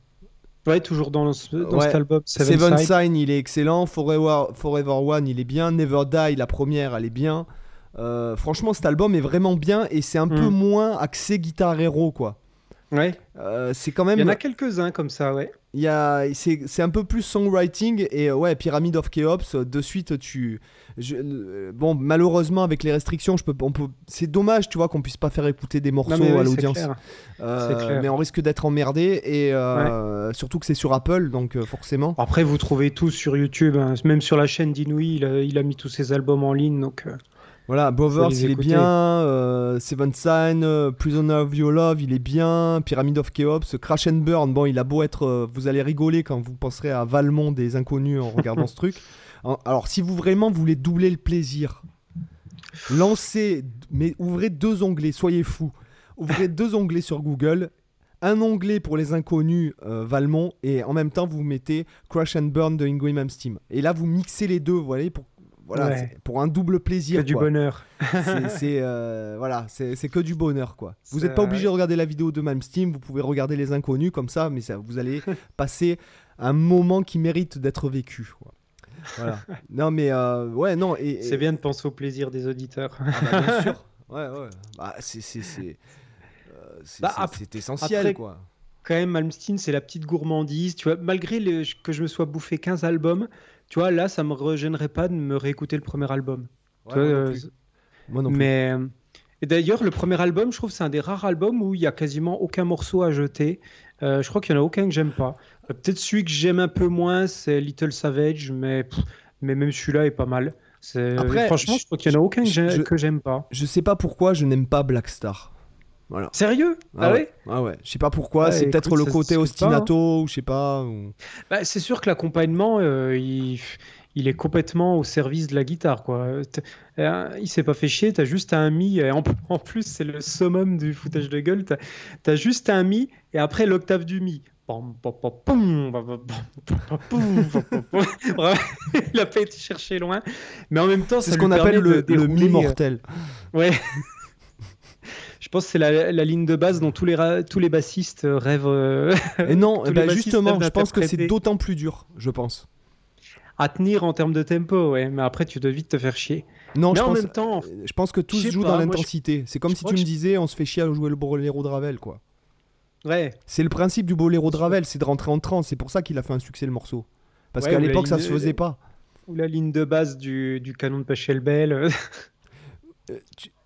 Ouais, toujours dans, dans cet album. Seven, Sign, il est excellent. Forever, Forever One, il est bien. Never Die, la première, elle est bien. Euh, franchement, cet album est vraiment bien et c'est un peu mm. moins axé guitare héros, quoi. Ouais. Euh, c'est quand même. Il y en a quelques-uns comme ça, ouais. Il y a, c'est, un peu plus songwriting et euh, ouais, Pyramid of Chaos. De suite, tu, bon, malheureusement avec les restrictions, je peux, on peut, c'est dommage, tu vois, qu'on puisse pas faire écouter des morceaux à l'audience. mais on risque d'être emmerdé et surtout que c'est sur Apple, donc forcément. Après, vous trouvez tout sur YouTube, hein. même sur la chaîne d'Inouï, il, il, a mis tous ses albums en ligne, donc. Voilà, Bovers, il est bien. Euh, Seven Sign, euh, Prisoner of Your Love, il est bien. Pyramid of Chaos, Crash and Burn, bon, il a beau être. Euh, vous allez rigoler quand vous penserez à Valmont des Inconnus en regardant ce truc. Alors, si vous vraiment voulez doubler le plaisir, lancez, mais ouvrez deux onglets, soyez fous. Ouvrez deux onglets sur Google un onglet pour les inconnus Valmont et en même temps vous mettez Crash and Burn de Ingrid Steam. Et là vous mixez les deux, vous voyez, pour voilà, pour un double plaisir. Que du bonheur. c'est euh, voilà, c'est que du bonheur quoi. Vous n'êtes pas obligé de regarder la vidéo de Steam, vous pouvez regarder les inconnus comme ça, mais ça, vous allez passer un moment qui mérite d'être vécu. Voilà. non mais euh, ouais non et, c'est bien de penser au plaisir des auditeurs. Ah bah, bien sûr. Ouais ouais. Bah, c'est c'est c'est euh, bah, essentiel quoi quand même, Malmsteen, c'est la petite gourmandise. Tu vois, malgré que je me sois bouffé 15 albums, tu vois, là, ça me regênerait pas de me réécouter le premier album. Euh, moi, non plus. Mais et d'ailleurs, le premier album, je trouve, c'est un des rares albums où il y a quasiment aucun morceau à jeter. Euh, je crois qu'il y en a aucun que j'aime pas. Euh, peut-être celui que j'aime un peu moins, c'est Little Savage, mais mais même celui-là est pas mal. Après, franchement, je, crois qu'il y en a aucun que j'aime pas. Je sais pas pourquoi je n'aime pas Black Star. Sérieux Ah, ah ouais, Ah ouais. Je sais pas pourquoi. c'est peut-être le côté ostinato hein. ou je sais pas. Bah, c'est sûr que l'accompagnement, euh, il, il, est complètement au service de la guitare, quoi. Euh, il s'est pas fait chier. T'as juste un mi. Et en, plus, c'est le summum du foutage de gueule. T'as as juste un mi et après l'octave du mi. il a pas été cherché loin, mais en même temps, c'est ce qu'on appelle le, le mi mortel. Ouais pense que c'est la, ligne de base dont tous les, tous les bassistes rêvent. Euh, et non, bah, justement, je pense que c'est d'autant plus dur, je pense. À tenir en termes de tempo, ouais, mais après tu dois vite te faire chier. Non, je, en pense, même temps, je pense que tout se joue dans l'intensité. C'est comme si tu me disais, on se fait chier à jouer le boléro de Ravel, quoi. Ouais. C'est le principe du boléro de Ravel, c'est de rentrer en transe. C'est pour ça qu'il a fait un succès le morceau. Parce qu'à l'époque, ça se faisait pas. Ou la ligne de base du, du canon de Pachelbel. Euh,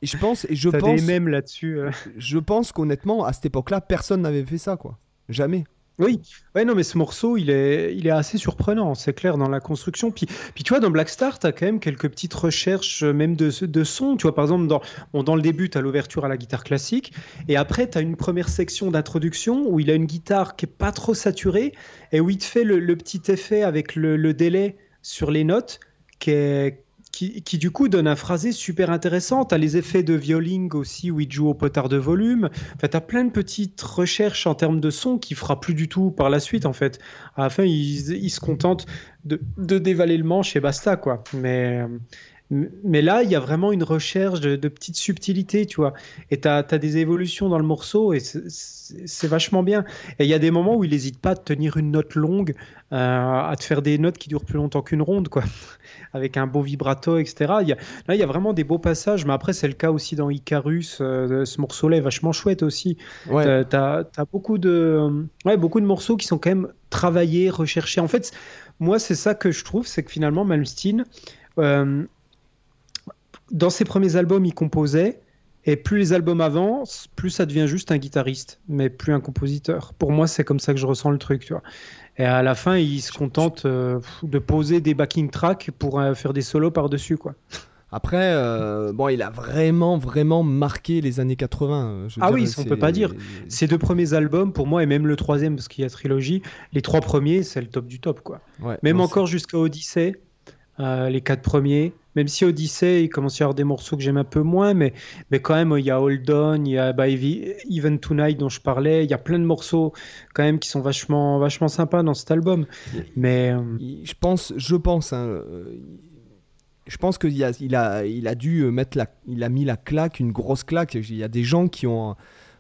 je pense, et je pense, mêmes là-dessus. Euh. Je pense qu'honnêtement, à cette époque-là, personne n'avait fait ça, quoi. Jamais. Oui, ouais, non, mais ce morceau, il est, il est assez surprenant, c'est clair, dans la construction. Puis, puis tu vois, dans Black Star, tu as quand même quelques petites recherches, euh, même de, de son. Tu vois, par exemple, dans, dans le début, tu as l'ouverture à la guitare classique. Et après, tu as une première section d'introduction où il a une guitare qui est pas trop saturée et où il te fait le, petit effet avec le, le, délai sur les notes qui est, qui, du coup donne un phrasé super intéressant. Tu as les effets de violling aussi où il joue au potard de volume. En fait, tu as plein de petites recherches en termes de son qui fera plus du tout par la suite en fait. À la fin, il, se contente de, de, dévaler le manche et basta quoi. Mais mais là, il y a vraiment une recherche de, petites subtilités, tu vois. Et tu as, des évolutions dans le morceau et c'est vachement bien. Et il y a des moments où il n'hésite pas à tenir une note longue, euh, à te faire des notes qui durent plus longtemps qu'une ronde, quoi. Avec un beau vibrato, etc. Il y a, là, il y a vraiment des beaux passages, mais après, c'est le cas aussi dans Icarus. Euh, ce morceau-là est vachement chouette aussi. Ouais. Tu as, beaucoup, de, ouais, beaucoup de morceaux qui sont quand même travaillés, recherchés. En fait, moi, c'est ça que je trouve, c'est que finalement, Malmsteen. Euh, dans ses premiers albums, il composait. Et plus les albums avancent, plus ça devient juste un guitariste, mais plus un compositeur. Pour moi, c'est comme ça que je ressens le truc, tu vois. Et à la fin, il se contente euh, de poser des backing tracks pour euh, faire des solos par-dessus, quoi. Après, euh, bon, il a vraiment, vraiment marqué les années 80. ah oui, on peut pas dire. Ces deux premiers albums, pour moi, et même le troisième, parce qu'il y a trilogie, les trois premiers, c'est le top du top, quoi. même encore jusqu'à Odyssey, les quatre premiers, même si Odyssey, il commence à y avoir des morceaux que j'aime un peu moins, mais, mais quand même, il y a Hold On, il y a Even Tonight dont je parlais, il y a plein de morceaux quand même qui sont vachement, vachement sympas dans cet album. Mais euh, je pense, je pense, hein, euh, je pense qu'il il a, il a dû mettre il a mis la claque, une grosse claque. Il y a des gens qui ont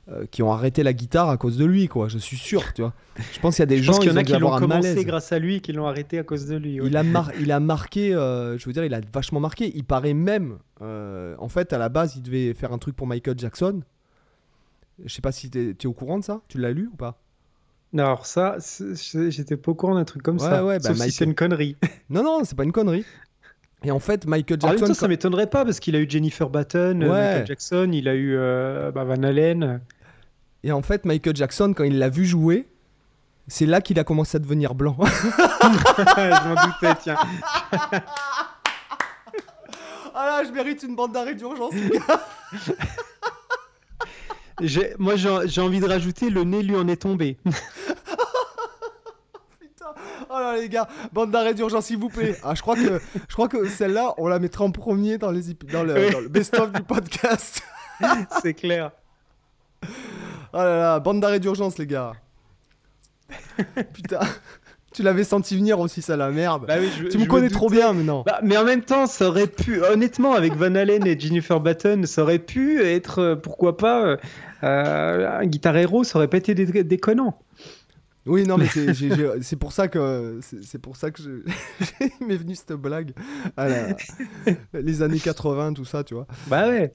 euh, qui ont arrêté la guitare à cause de lui, quoi. Je suis sûr, tu vois. Je pense qu'il y a des gens qui l'ont commencé grâce à lui, qui l'ont arrêté à cause de lui. Il, a il a marqué, euh, je veux dire, il a vachement marqué. Il paraît même, euh, en fait, à la base, il devait faire un truc pour Michael Jackson. Je sais pas si tu es, au courant de ça. Tu l'as lu ou pas? Non, alors ça, j'étais pas au courant d'un truc comme ça. Ouais, bah Sauf si c'est une connerie. Non, non, c'est pas une connerie. Et en fait, Michael Jackson. ça, ça m'étonnerait pas parce qu'il a eu Jennifer Button, Michael Jackson, il a eu bah, Van Halen. Et en fait, Michael Jackson, quand il l'a vu jouer, c'est là qu'il a commencé à devenir blanc. je m'en doutais, tiens. ah là, je mérite une bande d'arrêt d'urgence. moi, j'ai envie de rajouter le nez lui en est tombé. Putain. Oh là les gars, bande d'arrêt d'urgence s'il vous plaît. Ah, je crois que je crois que celle-là, on la mettra en premier dans les dans le, dans le best-of du podcast. C'est clair. Oh là là, bande d'arrêt d'urgence, les gars. Putain. Tu l'avais senti venir aussi, ça, la merde. Bah tu me connais trop bien maintenant. Bah, mais en même temps, ça aurait pu, honnêtement, avec Van Halen et Jennifer Button, ça aurait pu être, euh, pourquoi pas, euh, euh, un guitar héros, ça aurait pas été déconnant. Oui, non, mais c'est pour ça que c'est pour ça que m'est venu cette blague. les années 80, tout ça, tu vois. Bah ouais.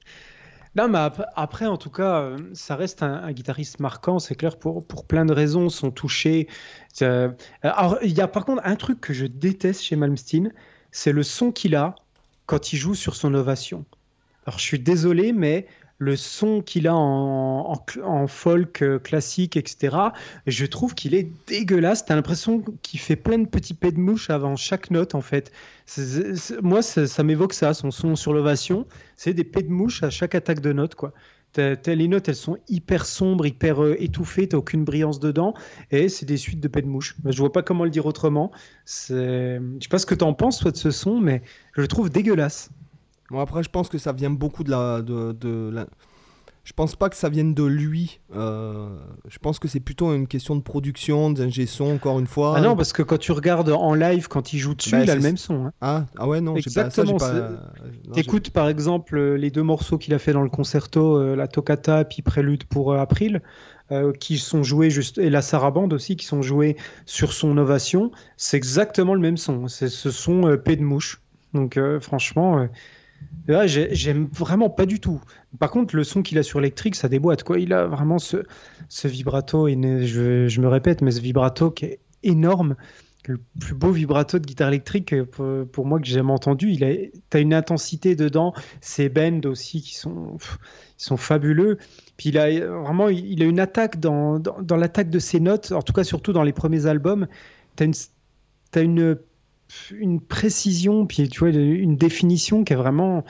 Non, mais après, en tout cas, euh, ça reste un, guitariste marquant, c'est clair, pour, pour plein de raisons, son toucher. Euh, alors, il y a par contre un truc que je déteste chez Malmsteen, c'est le son qu'il a quand il joue sur son ovation. Alors, je suis désolé, mais le son qu'il a en, folk euh, classique, etc. Je trouve qu'il est dégueulasse. T'as l'impression qu'il fait plein de petits pets de mouche avant chaque note, en fait. moi, ça, m'évoque ça, son son sur l'ovation. C'est des pets de mouche à chaque attaque de note, quoi. les notes, elles sont hyper sombres, hyper euh, étouffées, t'as aucune brillance dedans, et c'est des suites de pets de mouche. Je vois pas comment le dire autrement. Je sais pas ce que t'en penses, toi, de ce son, mais je le trouve dégueulasse. Bon, après, je pense que ça vient beaucoup de la. De, je pense pas que ça vienne de lui. Euh, je pense que c'est plutôt une question de production, d'ingé son, encore une fois. Ah non, parce que quand tu regardes en live, quand il joue dessus, bah, il a le même son. Hein. Ah, ah ouais, non, exactement. T'écoutes par exemple les deux morceaux qu'il a fait dans le concerto, euh, la toccata puis Prélude pour euh, April. qui sont joués juste et la sarabande aussi qui sont joués sur son ovation, c'est exactement le même son. C'est ce son P de mouche. Donc franchement, j'aime vraiment pas du tout. Par contre, le son qu'il a sur électrique, ça déboîte. Quoi. Il a vraiment ce, vibrato, et je, je, me répète, mais ce vibrato qui est énorme. Le plus beau vibrato de guitare électrique pour, moi que j'ai jamais entendu. Il a, as une intensité dedans. Ces bends aussi qui sont, fabuleux. Puis il a vraiment, il a une attaque dans, dans, l'attaque de ses notes. En tout cas, surtout dans les premiers albums. Tu as une, as une une précision, puis tu vois, une définition qui est vraiment,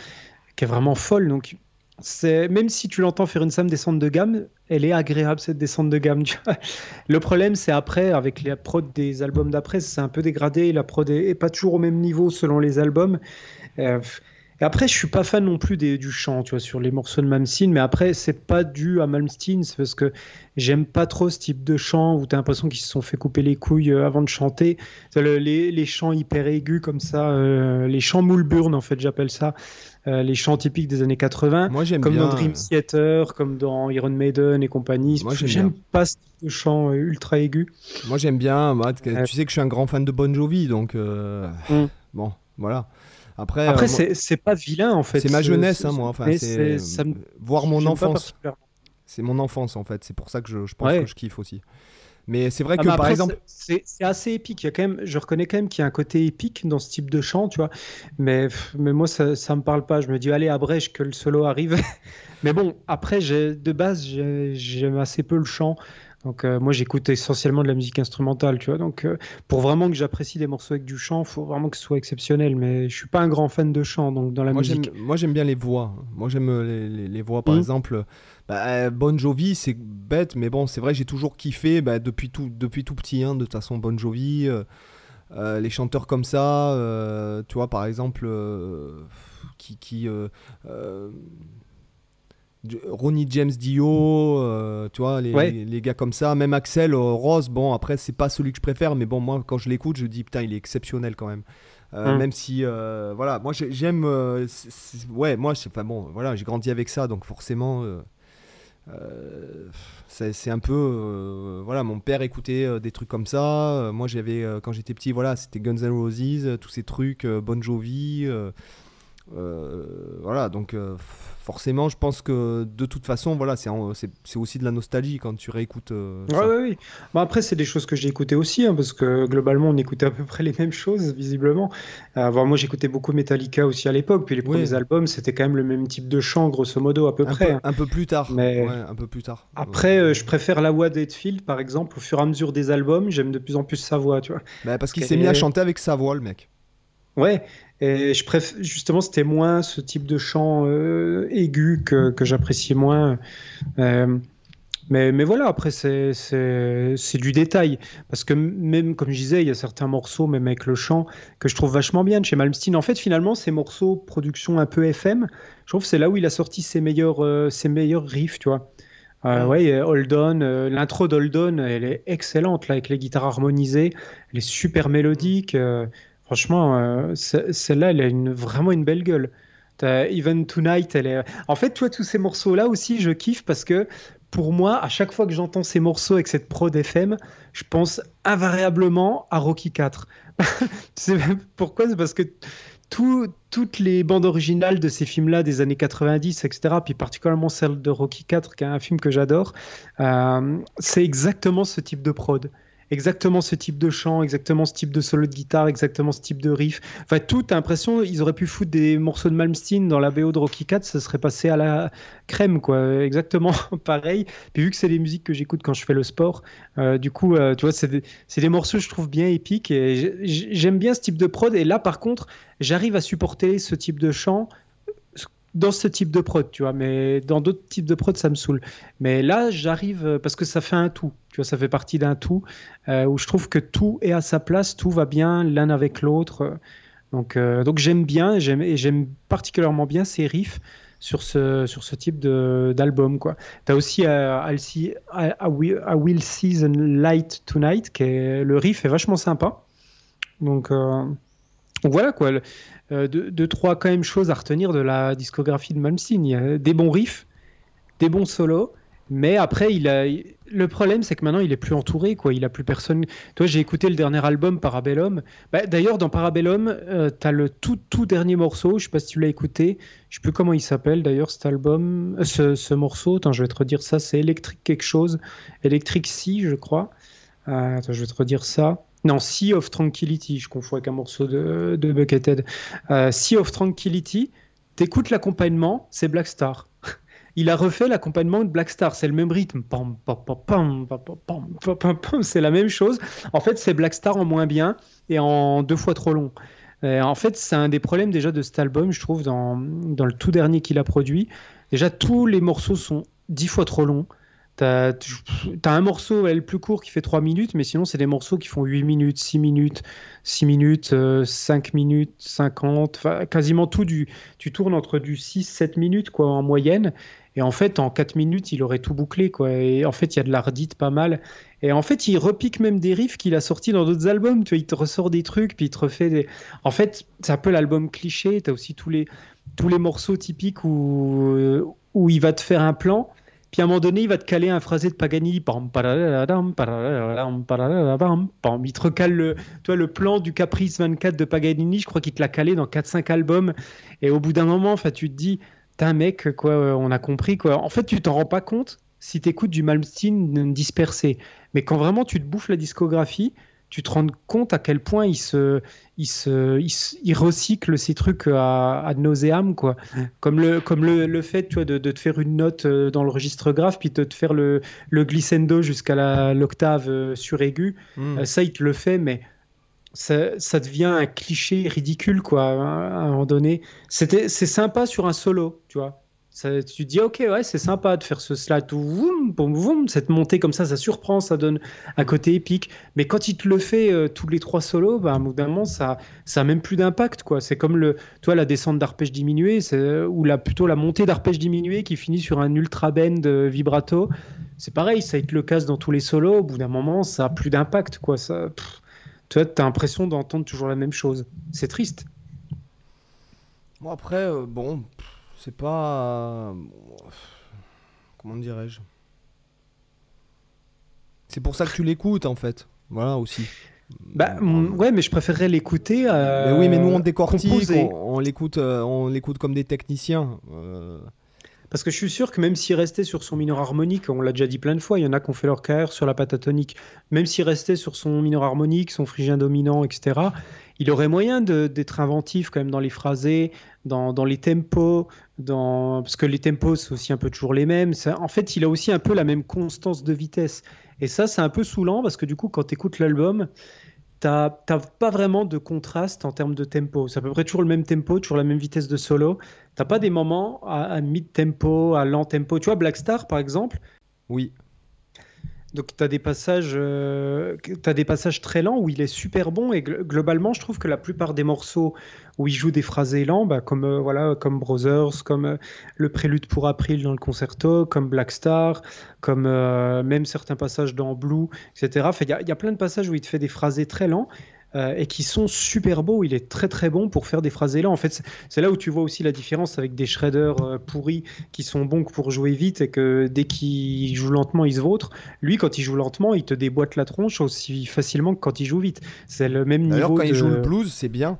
qui est vraiment folle. Donc, c'est même si tu l'entends faire une somme descente de gamme, elle est agréable cette descente de gamme. Le problème, c'est après, avec les prods des albums d'après, c'est un peu dégradé. La prod est, pas toujours au même niveau selon les albums. Euh, et après, je suis pas fan non plus des, du chant, tu vois, sur les morceaux de Malmsteen, mais après, c'est pas dû à Malmsteen, c'est parce que j'aime pas trop ce type de chant où tu as l'impression qu'ils se sont fait couper les couilles euh, avant de chanter. les, les, chants hyper aigus comme ça, euh, les chants Moulburn, en fait, j'appelle ça, euh, les chants typiques des années 80, Moi, comme dans Dream Theater, comme dans Iron Maiden et compagnie. Moi, j'aime pas ce type de chant ultra aigu. Moi, j'aime bien. tu sais que je suis un grand fan de Bon Jovi, donc mm. bon, voilà. Après, Après euh, c'est pas vilain en fait. C'est ma jeunesse, hein, moi. Enfin, c'est voir mon enfance. C'est mon enfance en fait. C'est pour ça que je, je pense que je kiffe aussi. Mais c'est vrai ah, que par exemple, c'est assez épique. Il y a quand même, je reconnais quand même qu'il y a un côté épique dans ce type de chant, tu vois. Mais, mais moi, ça, ça me parle pas. Je me dis, allez, à Brèche, que le solo arrive. mais bon, après, de base, j'aime assez peu le chant. Donc euh, moi j'écoute essentiellement de la musique instrumentale, tu vois. Donc euh, pour vraiment que j'apprécie des morceaux avec du chant, il faut vraiment que ce soit exceptionnel. Mais je suis pas un grand fan de chant, donc dans la moi, musique. Moi j'aime bien les voix. Moi j'aime euh, les, voix, par mmh. exemple. Bah, bon Jovi, c'est bête, mais bon, c'est vrai, j'ai toujours kiffé bah, depuis tout depuis tout petit. Hein, de toute façon, Bon Jovi, les chanteurs comme ça, tu vois, par exemple, qui qui Ronnie James Dio, euh, tu vois, les, les, gars comme ça, même Axel euh, Rose, bon, après, c'est pas celui que je préfère, mais bon, moi, quand je l'écoute, je dis, putain, il est exceptionnel quand même. Euh, hum. Même si, voilà, moi, j'aime, ouais, moi, enfin bon, voilà, j'ai grandi avec ça, donc forcément, c'est un peu, voilà, mon père écoutait des trucs comme ça. moi, j'avais, quand j'étais petit, voilà, c'était Guns N' Roses, tous ces trucs, Bon Jovi. Voilà, donc forcément, je pense que de toute façon, voilà, c'est aussi de la nostalgie quand tu réécoutes. Euh, oui, Bon, après, c'est des choses que j'ai écoutées aussi, hein, parce que globalement, on écoutait à peu près les mêmes choses, visiblement. Euh, moi, j'écoutais beaucoup Metallica aussi à l'époque, puis les premiers albums, c'était quand même le même type de chant, grosso modo, à peu près. Hein. Un peu plus tard. Mais un peu plus tard. Après, euh, je préfère la voix d'Edfield, par exemple, au fur et à mesure des albums, j'aime de plus en plus sa voix, tu vois. Bah, parce qu'il s'est mis à chanter avec sa voix, le mec. Ouais, et je préfère, justement, c'était moins ce type de chant euh, aigu que, que j'appréciais moins. Euh, mais, mais voilà, après, c'est du détail. Parce que même, comme je disais, il y a certains morceaux, même avec le chant, que je trouve vachement bien de chez Malmsteen. En fait, finalement, ces morceaux, production un peu FM, je trouve que c'est là où il a sorti ses meilleurs, euh, ses meilleurs riffs, tu vois. Euh, ouais, Hold On, l'intro d'Hold On, elle est excellente, là, avec les guitares harmonisées. Elle est super mélodique. Franchement, euh, celle-là, elle a vraiment une belle gueule. Even Tonight, elle est. En fait, toi, tous ces morceaux-là aussi, je kiffe parce que pour moi, à chaque fois que j'entends ces morceaux avec cette prod FM, je pense invariablement à Rocky 4. pourquoi? C'est parce que toutes les bandes originales de ces films-là des années 90, etc., puis particulièrement celle de Rocky 4, qui est un film que j'adore, euh, c'est exactement ce type de prod exactement ce type de chant, exactement ce type de solo de guitare, exactement ce type de riff. Enfin, tout, t'as l'impression, ils auraient pu foutre des morceaux de Malmsteen dans la BO de Rocky 4, ça serait passé à la crème, quoi. Exactement pareil. Puis vu que c'est des musiques que j'écoute quand je fais le sport, euh, du coup, euh, tu vois, c'est des, des, morceaux, je trouve, bien épiques et j'aime bien ce type de prod. Et là, par contre, j'arrive à supporter ce type de chant dans ce type de prod, tu vois, mais dans d'autres types de prod, ça me saoule. Mais là, j'arrive euh, parce que ça fait un tout, tu vois, ça fait partie d'un tout euh, où je trouve que tout est à sa place, tout va bien l'un avec l'autre. Donc, donc j'aime bien, j'aime, j'aime particulièrement bien ces riffs sur ce, sur ce type d'album. Tu as aussi uh, see, I, Will See the Light Tonight, qui est, le riff est vachement sympa. Donc, voilà quoi. Deux, deux, trois quand même choses à retenir de la discographie de Malmsteen. Des bons riffs, des bons solos, mais après, il a, le problème, c'est que maintenant, il est plus entouré, quoi. Il a plus personne. Toi, j'ai écouté le dernier album, Parabellum. Bah, D'ailleurs, dans Parabellum, euh, tu as le tout, tout dernier morceau. Je sais pas si tu l'as écouté. Je sais plus comment il s'appelle, d'ailleurs, cet album, euh, ce, ce, morceau. Attends, je vais te redire ça. C'est électrique quelque chose. Electric Sea, je crois. Euh, je vais te redire ça. Non, Sea of Tranquility. Je confonds avec un morceau de, de Buckethead. sea of Tranquility. T'écoutes l'accompagnement, c'est Black Star il a refait l'accompagnement de Black Star. C'est le même rythme. C'est la même chose. En fait, c'est Black Star en moins bien et en deux fois trop long. en fait, c'est un des problèmes déjà de cet album, je trouve, dans, dans le tout dernier qu'il a produit. Déjà, tous les morceaux sont dix fois trop longs. T'as as un morceau le plus court qui fait 3 minutes, mais sinon, c'est des morceaux qui font 8 minutes, 6 minutes, 6 minutes, 5 euh, minutes, 50, quasiment tout. Du, tu tournes entre du 6-7 minutes quoi, en moyenne. Et en fait, en 4 minutes, il aurait tout bouclé. Quoi. Et en fait, il y a de la redite pas mal. Et en fait, il repique même des riffs qu'il a sortis dans d'autres albums. Tu vois, il te ressort des trucs, puis il te refait des. En fait, c'est un peu l'album cliché. Tu as aussi tous les, tous les morceaux typiques où, où il va te faire un plan. Puis à un moment donné, il va te caler un phrasé de Paganini. Il te recale le, toi, le plan du Caprice 24 de Paganini. Je crois qu'il te l'a calé dans 4-5 albums. Et au bout d'un moment, tu te dis, un mec, quoi, on a compris, quoi. En fait, tu t'en rends pas compte si tu écoutes du Malmsteen dispersé. Mais quand vraiment tu te bouffes la discographie, tu te rends compte à quel point il se, ces trucs à, à nauséam, quoi. Comme le, comme le, le fait, tu vois, de, de, te faire une note euh, dans le registre graphe, puis de te faire le, le glissando jusqu'à l'octave euh, sur aigu. Hmm. Euh, ça, il te le fait, mais ça, devient un cliché ridicule, quoi, à un moment donné. C'est sympa sur un solo, tu vois. Ça, tu dis, ok, ouais, c'est sympa de faire ce slide, voum, voum, cette montée comme ça, ça surprend, ça donne un côté épique. Mais quand il te le fait euh, tous les trois solos, bah, à un moment, ça, ça a même plus d'impact, quoi. C'est comme le, toi, la descente d'arpège diminué, ou la, plutôt la montée d'arpège diminué qui finit sur un ultra bend euh, vibrato. C'est pareil, ça te le casse dans tous les solos. Au bout d'un moment, ça a plus d'impact, quoi. Ça, tu as l'impression d'entendre toujours la même chose. C'est triste. Bon, après, euh, bon, c'est pas. comment dirais-je? C'est pour ça que tu l'écoutes, en fait. Voilà aussi. Bah, ouais, mais je préférerais l'écouter. Euh, oui, mais nous on décortique, on, l'écoute, euh, on l'écoute comme des techniciens. Parce que je suis sûr que même s'il restait sur son mineur harmonique, on l'a déjà dit plein de fois, il y en a qui ont fait leur carrière sur la patatonique, même s'il restait sur son mineur harmonique, son phrygien dominant, etc., il aurait moyen d'être inventif quand même dans les phrasés, dans, dans les tempos, dans... parce que les tempos, c'est aussi un peu toujours les mêmes. En fait, il a aussi un peu la même constance de vitesse. Et ça, c'est un peu saoulant parce que du coup, quand tu écoutes l'album, t'as pas vraiment de contraste en termes de tempo. C'est à peu près toujours le même tempo, toujours la même vitesse de solo. T'as pas des moments à, mid-tempo, à lent tempo. Tu vois, Black Star, par exemple? Oui. Donc tu as des passages euh, des passages très lents où il est super bon et globalement je trouve que la plupart des morceaux où il joue des phrases lents bah, comme euh, voilà comme Brothers, comme euh, le prélude pour April dans le concerto, comme Black Star, comme même certains passages dans Blue, etc. Il y, y, a plein de passages où il te fait des phrasés très lents euh, et qui sont super beaux. Il est très très bon pour faire des phrases là. En fait, c'est là où tu vois aussi la différence avec des shredders euh, pourris qui sont bons pour jouer vite et que dès qu'il joue lentement, il se vautre. Lui, quand il joue lentement, il te déboîte la tronche aussi facilement que quand il joue vite. C'est le même niveau. D'ailleurs, quand il joue le blues, c'est bien.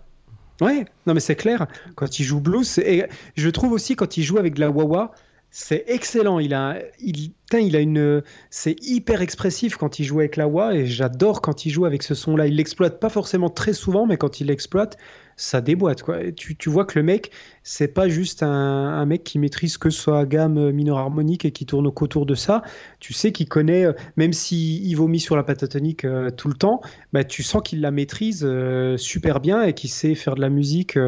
Ouais, non mais c'est clair. Quand il joue blues, et je trouve aussi quand il joue avec de la wah c'est excellent. Il a, il, a une, c'est hyper expressif quand il joue avec la wah et j'adore quand il joue avec ce son-là. Il l'exploite pas forcément très souvent, mais quand il l'exploite, ça déboîte quoi. Tu, tu, vois que le mec, c'est pas juste un, mec qui maîtrise que sa gamme mineur harmonique et qui tourne autour de ça. Tu sais qu'il connaît, euh, même il vomit sur la patatonique euh, tout le temps, bah, tu sens qu'il la maîtrise euh, super bien et qu'il sait faire de la musique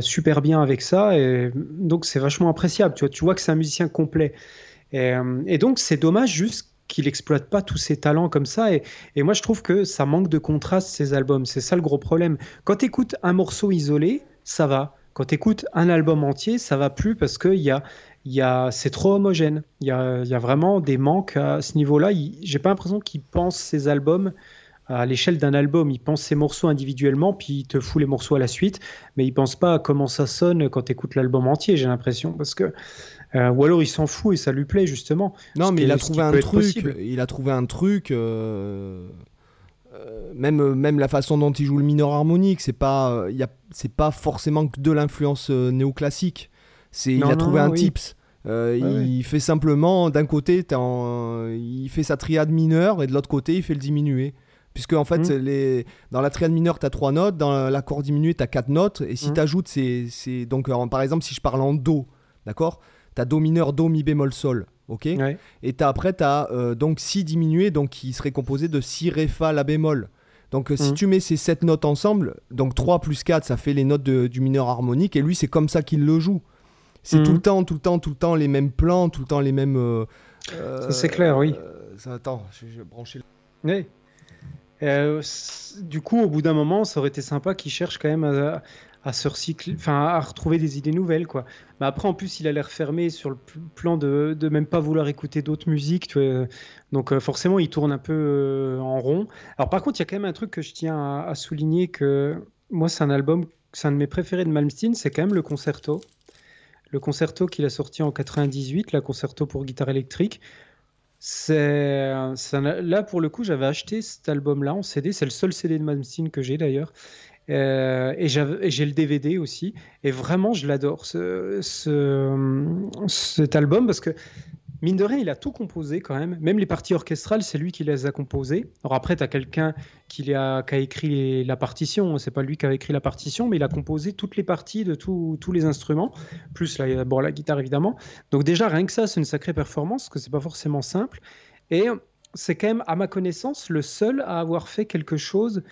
super bien avec ça. Et donc, c'est vachement appréciable. Tu vois, tu vois que c'est un musicien complet. Et, euh, donc, c'est dommage juste qu'il exploite pas tous ses talents comme ça. Et, moi, je trouve que ça manque de contraste, ces albums. C'est ça le gros problème. Quand tu écoutes un morceau isolé, ça va. Quand tu écoutes un album entier, ça va plus parce que y a, y a, c'est trop homogène. Il y a, y a, vraiment des manques à ce niveau-là. J'ai pas l'impression qu'ils pensent ces albums à l'échelle d'un album. Il pense ses morceaux individuellement, puis il te fout les morceaux à la suite, mais il pense pas à comment ça sonne quand tu écoutes l'album entier, j'ai l'impression. Parce que euh, ou alors il s'en fout et ça lui plaît justement. Non, mais il a, trouvé un truc, il a trouvé un truc. même, même la façon dont il joue le mineur harmonique, c'est pas, il c'est pas forcément que de l'influence euh, néoclassique. C'est, il a trouvé un tips. Euh, il fait simplement, d'un côté, il fait sa triade mineure et de l'autre côté, il fait le diminué. Puisque en fait, les... dans la triade mineure, tu as trois notes, dans l'accord diminué, tu as quatre notes. Et si hmm. tu ajoutes ces, Donc, par exemple, si je parle en Do, d'accord Tu as Do mineur, Do, Mi bémol, Sol. ok Et as, après, tu as euh, donc Si diminué, donc qui serait composé de Si, Ré, Fa, La bémol. Donc, euh, si hmm. tu mets ces sept notes ensemble, donc 3 plus 4, ça fait les notes du mineur harmonique. Et lui, c'est comme ça qu'il le joue. C'est tout le temps, tout le temps, tout le temps les mêmes plans, tout le temps les mêmes. Euh, c'est clair, oui. attends, je vais brancher. Oui. Euh, du coup, au bout d'un moment, ça aurait été sympa qu'il cherche quand même à, se recycler, enfin à retrouver des idées nouvelles, quoi. Mais après, en plus, il a l'air fermé sur le plan de, même pas vouloir écouter d'autres musiques, tu donc euh, forcément, il tourne un peu euh, en rond. Alors par contre, il y a quand même un truc que je tiens à, souligner que moi, c'est un album, c'est un de mes préférés de Malmsteen, c'est quand même le concerto. Le concerto qu'il a sorti en 98, la concerto pour guitare électrique. C'est là pour le coup, j'avais acheté cet album-là en CD. C'est le seul CD de Malmsteen que j'ai d'ailleurs. Euh, et j'ai le DVD aussi. Et vraiment, je l'adore ce, ce, cet album parce que mine de rien, il a tout composé quand même. Même les parties orchestrales, c'est lui qui les a composées. Alors après, tu as quelqu'un qui, a, écrit la partition. C'est pas lui qui a écrit la partition, mais il a composé toutes les parties de tous les instruments, plus la, la guitare évidemment. Donc déjà, rien que ça, c'est une sacrée performance, parce que c'est pas forcément simple. Et c'est quand même, à ma connaissance, le seul à avoir fait quelque chose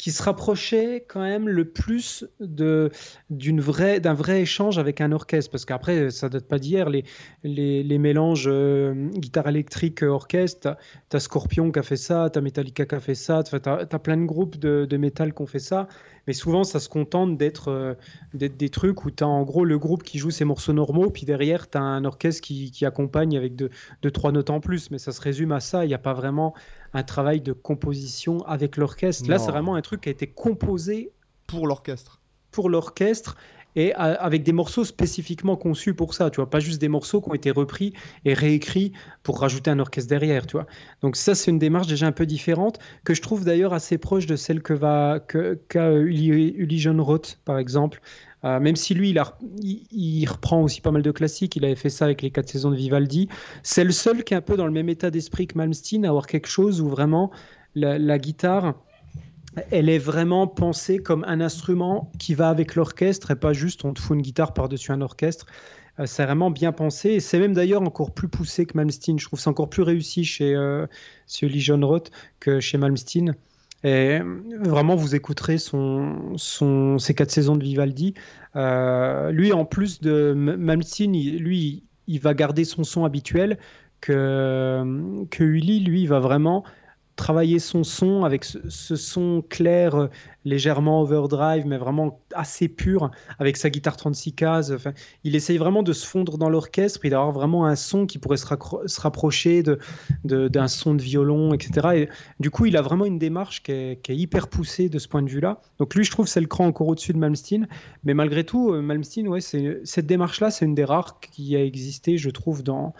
qui se rapprochait quand même le plus de d'une d'un vrai échange avec un orchestre. Parce qu'après ça date pas d'hier les, les, mélanges euh, guitare électrique orchestre t'as as Scorpion qui a fait ça t'as Metallica qui a fait ça t'as as, plein de groupes de, de métal qui ont fait ça. Mais souvent ça se contente d'être euh, des trucs où tu as en gros le groupe qui joue ses morceaux normaux, puis derrière tu as un orchestre qui, qui accompagne avec deux, trois notes en plus, mais ça se résume à ça, il n'y a pas vraiment un travail de composition avec l'orchestre. Là c'est vraiment un truc qui a été composé pour l'orchestre. Pour l'orchestre et avec des morceaux spécifiquement conçus pour ça, tu vois, pas juste des morceaux qui ont été repris et réécrits pour rajouter un orchestre derrière, tu vois. Donc ça, c'est une démarche déjà un peu différente que je trouve d'ailleurs assez proche de celle que va qu'a Uli, John Roth, par exemple. Euh, même si lui, il, reprend aussi pas mal de classiques, il avait fait ça avec les quatre saisons de Vivaldi. C'est le seul qui est un peu dans le même état d'esprit que Malmsteen, à avoir quelque chose où vraiment la, la guitare elle est vraiment pensée comme un instrument qui va avec l'orchestre et pas juste on te fout une guitare par-dessus un orchestre. Euh, c'est vraiment bien pensé et c'est même d'ailleurs encore plus poussé que Malmsteen. Je trouve c'est encore plus réussi chez, euh, Lee John Roth que chez Malmsteen. Et vraiment, vous écouterez son, ses quatre saisons de Vivaldi. Euh, lui, en plus de Malmsteen, lui, il va garder son son habituel que, que Uli, lui, va vraiment travailler son son avec ce, son clair, euh, légèrement overdrive, mais vraiment assez pur, avec sa guitare 36 cases. Il essaye vraiment de se fondre dans l'orchestre et d'avoir vraiment un son qui pourrait se, rapprocher d'un son de violon, etc. Et du coup, il a vraiment une démarche qui est, qui est hyper poussée de ce point de vue-là. Donc lui, je trouve, c'est le cran encore au-dessus de Malmsteen. Mais malgré tout, euh, Malmsteen, ouais, cette démarche-là, c'est une des rares qui a existé, je trouve, dans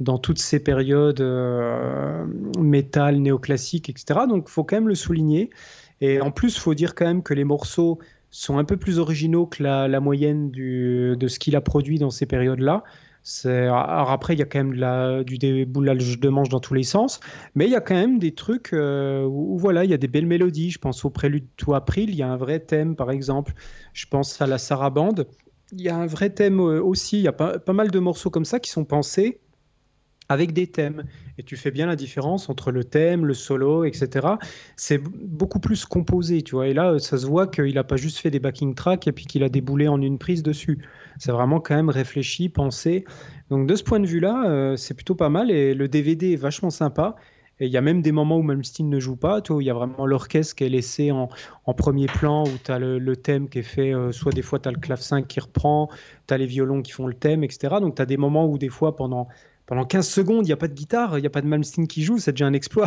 dans toutes ces périodes euh, métal, néoclassique, etc. Donc il faut quand même le souligner. Et en plus, il faut dire quand même que les morceaux sont un peu plus originaux que la, moyenne de ce qu'il a produit dans ces périodes-là. Alors après, il y a quand même du déboulage de manche dans tous les sens, mais il y a quand même des trucs euh, où, voilà, il y a des belles mélodies. Je pense au prélude tout April, il y a un vrai thème, par exemple. Je pense à la Sarabande. Il y a un vrai thème euh, aussi. Il y a pas mal de morceaux comme ça qui sont pensés avec des thèmes. Et tu fais bien la différence entre le thème, le solo, etc. C'est beaucoup plus composé, tu vois. Et là, ça se voit qu'il n'a pas juste fait des backing tracks et puis qu'il a déboulé en une prise dessus. C'est vraiment quand même réfléchi, pensé. Donc de ce point de vue-là, c'est plutôt pas mal et le DVD est vachement sympa. Et il y a même des moments où Malmsteen ne joue pas, où il y a vraiment l'orchestre qui est laissé en, premier plan, où tu as le, thème qui est fait, euh, soit des fois tu as le clavecin qui reprend, tu as les violons qui font le thème, etc. Donc tu as des moments où des fois pendant, pendant 15 secondes, il n'y a pas de guitare, il n'y a pas de Malmsteen qui joue, c'est déjà un exploit.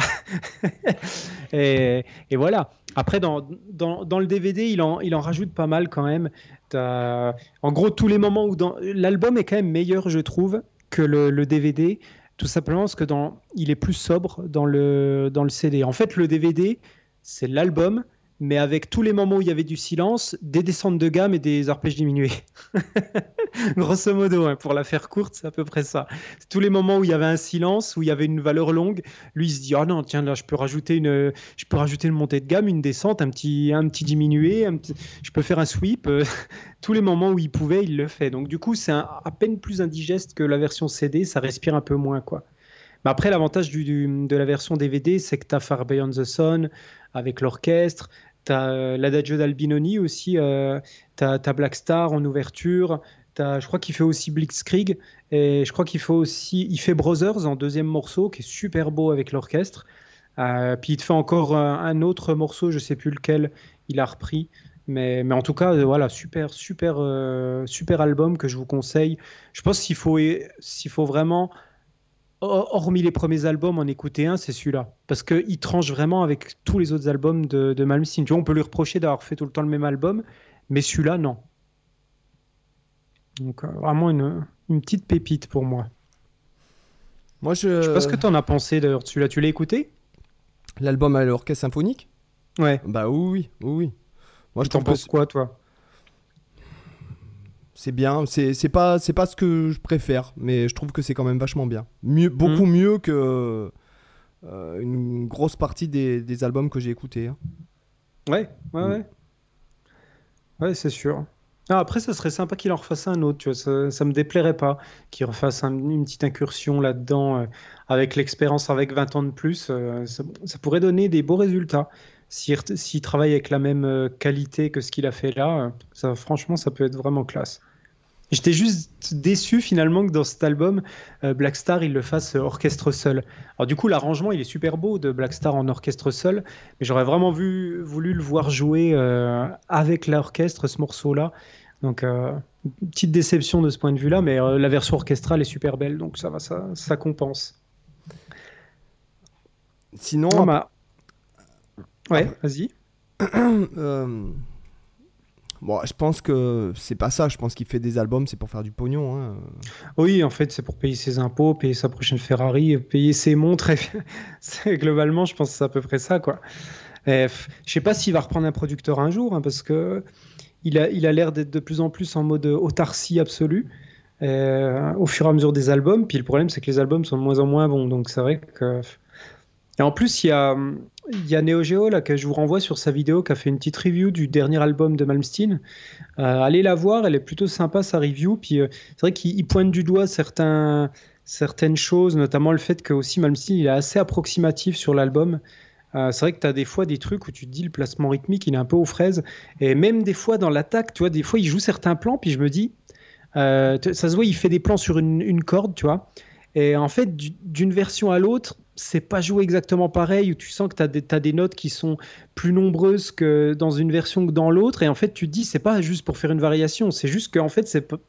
et, voilà. Après, dans, dans, le DVD, il en, il en rajoute pas mal quand même. En gros, tous les moments où l'album est quand même meilleur, je trouve, que le, le DVD. Tout simplement parce que dans, il est plus sobre dans le, dans le CD. En fait, le DVD, c'est l'album, mais avec tous les moments où il y avait du silence, des descentes de gamme et des arpèges diminués. Grosso modo, hein, pour la faire courte, c'est à peu près ça. Tous les moments où il y avait un silence, où il y avait une valeur longue, lui il se dit oh non tiens là je peux rajouter une, je peux rajouter une montée de gamme, une descente, un petit, un petit diminué, je peux faire un sweep. tous les moments où il pouvait, il le fait. Donc du coup c'est à peine plus indigeste que la version CD, ça respire un peu moins quoi. Mais après, l'avantage de la version DVD, c'est que tu as Far Beyond the Sun avec l'orchestre, tu as euh, l'Adagio d'Albinoni aussi, euh, tu as, Black Star en ouverture, as, je crois qu'il fait aussi Blitzkrieg, et je crois qu'il fait aussi il fait Brothers en deuxième morceau, qui est super beau avec l'orchestre. Euh, puis il te fait encore un, autre morceau, je sais plus lequel il a repris. Mais, mais en tout cas, voilà, super, super, super album que je vous conseille. Je pense qu'il faut, s'il faut vraiment hormis les premiers albums, en écouter un, c'est celui-là. Parce qu'il tranche vraiment avec tous les autres albums de, de Malmsteen. Tu vois, on peut lui reprocher d'avoir fait tout le temps le même album, mais celui-là, non. Donc, euh, vraiment une, une, petite pépite pour moi. Moi, je... je sais pas ce que tu en as pensé d'ailleurs celui-là. Tu l'as écouté? L'album à l'orchestre symphonique? Ouais. Bah oui, oui, oui. Moi, je t'en pense quoi, toi? C'est bien. C'est pas, pas ce que je préfère, mais je trouve que c'est quand même vachement bien. Mieux, beaucoup mhm. mieux que euh, une grosse partie des, des albums que j'ai écoutés. Hein. Ouais, ouais, ouais. Ouais, c'est sûr. Ah, après, ça serait sympa qu'il en refasse un autre, tu vois, ça, ça me déplairait pas qu'il refasse une petite incursion là-dedans euh, avec l'expérience avec 20 ans de plus. Euh, ça, pourrait donner des beaux résultats. S'il travaille avec la même qualité que ce qu'il a fait là, ça, franchement, ça peut être vraiment classe. J'étais juste déçu finalement que dans cet album, euh, Black Star, il le fasse orchestre seul. Alors du coup, l'arrangement, il est super beau de Black Star en orchestre seul, mais j'aurais vraiment vu, voulu le voir jouer euh, avec l'orchestre, ce morceau-là. Donc, euh, petite déception de ce point de vue-là, mais la version orchestrale est super belle, donc ça va, ça, ça compense. Sinon... bah... Ouais, vas-y. Bon, je pense que c'est pas ça. Je pense qu'il fait des albums, c'est pour faire du pognon. Hein. Oui, en fait, c'est pour payer ses impôts, payer sa prochaine Ferrari, payer ses montres. Globalement, je pense que c'est à peu près ça, quoi. je sais pas s'il va reprendre un producteur un jour, hein, parce que il a, il a l'air d'être de plus en plus en mode autarcie absolue. Euh, au fur et à mesure des albums. Puis le problème, c'est que les albums sont de moins en moins bons. Donc c'est vrai que. Et en plus, il y a, y Neo Geo là que je vous renvoie sur sa vidéo qui a fait une petite review du dernier album de Malmsteen. Euh, allez la voir, elle est plutôt sympa sa review. Puis euh, c'est vrai qu'il pointe du doigt certaines choses, notamment le fait que aussi Malmsteen est assez approximatif sur l'album. Euh, c'est vrai que tu as des fois des trucs où tu te dis le placement rythmique il est un peu aux fraises. Et même des fois dans l'attaque, tu vois, des fois il joue certains plans, puis je me dis, ça se voit, il fait des plans sur une corde, tu vois. Et en fait, d'une version à l'autre, c'est pas joué exactement pareil, où tu sens que tu as, des notes qui sont plus nombreuses que dans une version que dans l'autre, et en fait tu te dis c'est pas juste pour faire une variation, c'est juste qu'en fait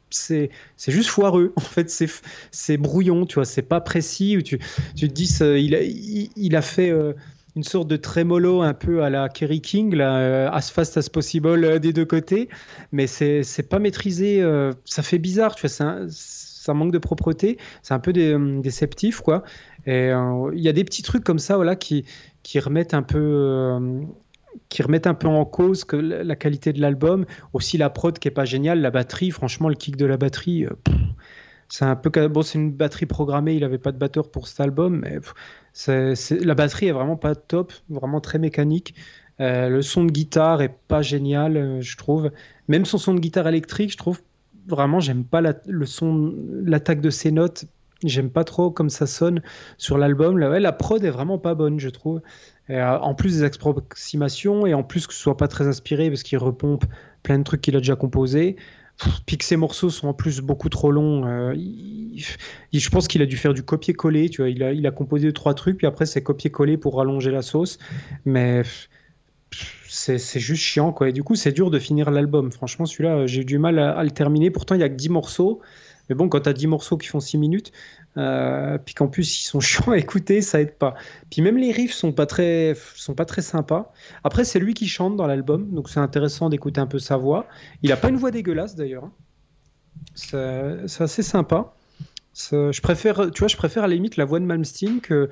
c'est juste foireux, en fait c'est brouillon, tu vois, c'est pas précis, où tu, te dis il, a, il, a fait... Euh, une sorte de trémolo un peu à la Kerry King, là, euh, as fast as possible euh, des deux côtés, mais c'est pas maîtrisé, ça fait bizarre, tu vois, ça manque de propreté, c'est un peu déceptif, quoi. Et euh, il y a des petits trucs comme ça voilà, qui, remettent un peu euh, qui remettent un peu en cause que la qualité de l'album, aussi la prod qui est pas géniale, la batterie, franchement le kick de la batterie, euh, c'est un peu bon, c'est une batterie programmée, il avait pas de batteur pour cet album, mais la batterie est vraiment pas top, vraiment très mécanique. le son de guitare est pas génial, je trouve. Même son son de guitare électrique, je trouve vraiment, j'aime pas le son, l'attaque de ses notes J'aime pas trop comme ça sonne sur l'album. La, prod est vraiment pas bonne, je trouve. Euh, en plus des approximations et en plus que ce soit pas très inspiré parce qu'il repompe plein de trucs qu'il a déjà composés. puis que ses morceaux sont en plus beaucoup trop longs. Euh, je pense qu'il a dû faire du copier-coller. Tu vois, il a, il a composé deux trois trucs, puis après c'est copier-coller pour rallonger la sauce. Mais c'est juste chiant, quoi. Et du coup, c'est dur de finir l'album. Franchement, celui-là, j'ai eu du mal à, le terminer. Pourtant, il y a que 10 morceaux. Mais bon, quand tu as 10 morceaux qui font 6 minutes, euh, puis qu'en plus ils sont chiants à écouter, ça aide pas. Puis même les riffs sont pas très, sont pas très sympas. Après, c'est lui qui chante dans l'album, donc c'est intéressant d'écouter un peu sa voix. Il a pas une voix dégueulasse d'ailleurs. Hein. C'est assez sympa. Je préfère, tu vois, je préfère à la limite la voix de Malmsteen que,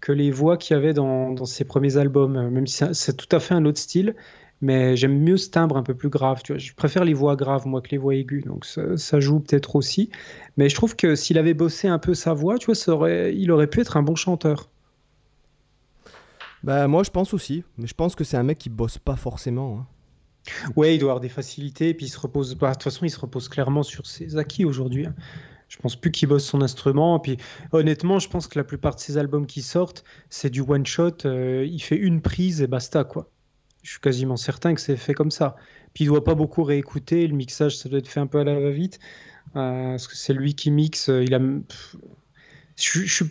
que les voix qu'il y avait dans, dans, ses premiers albums, même si c'est tout à fait un autre style mais j'aime mieux ce timbre un peu plus grave. Tu vois. Je préfère les voix graves, moi, que les voix aiguës, donc ça, joue peut-être aussi. Mais je trouve que s'il avait bossé un peu sa voix, tu vois, ça aurait, il aurait pu être un bon chanteur. Bah, moi, je pense aussi, mais je pense que c'est un mec qui bosse pas forcément. Hein. Ouais, il doit avoir des facilités, puis il se repose. Bah, de toute façon, il se repose clairement sur ses acquis aujourd'hui. Hein. Je pense plus qu'il bosse son instrument. Puis honnêtement, je pense que la plupart de ses albums qui sortent, c'est du one shot. Euh, il fait une prise et basta quoi. Je suis quasiment certain que c'est fait comme ça. Puis il doit pas beaucoup réécouter. Le mixage, ça doit être fait un peu à la va-vite. Euh, parce que c'est lui qui mixe. Il a. Je, je,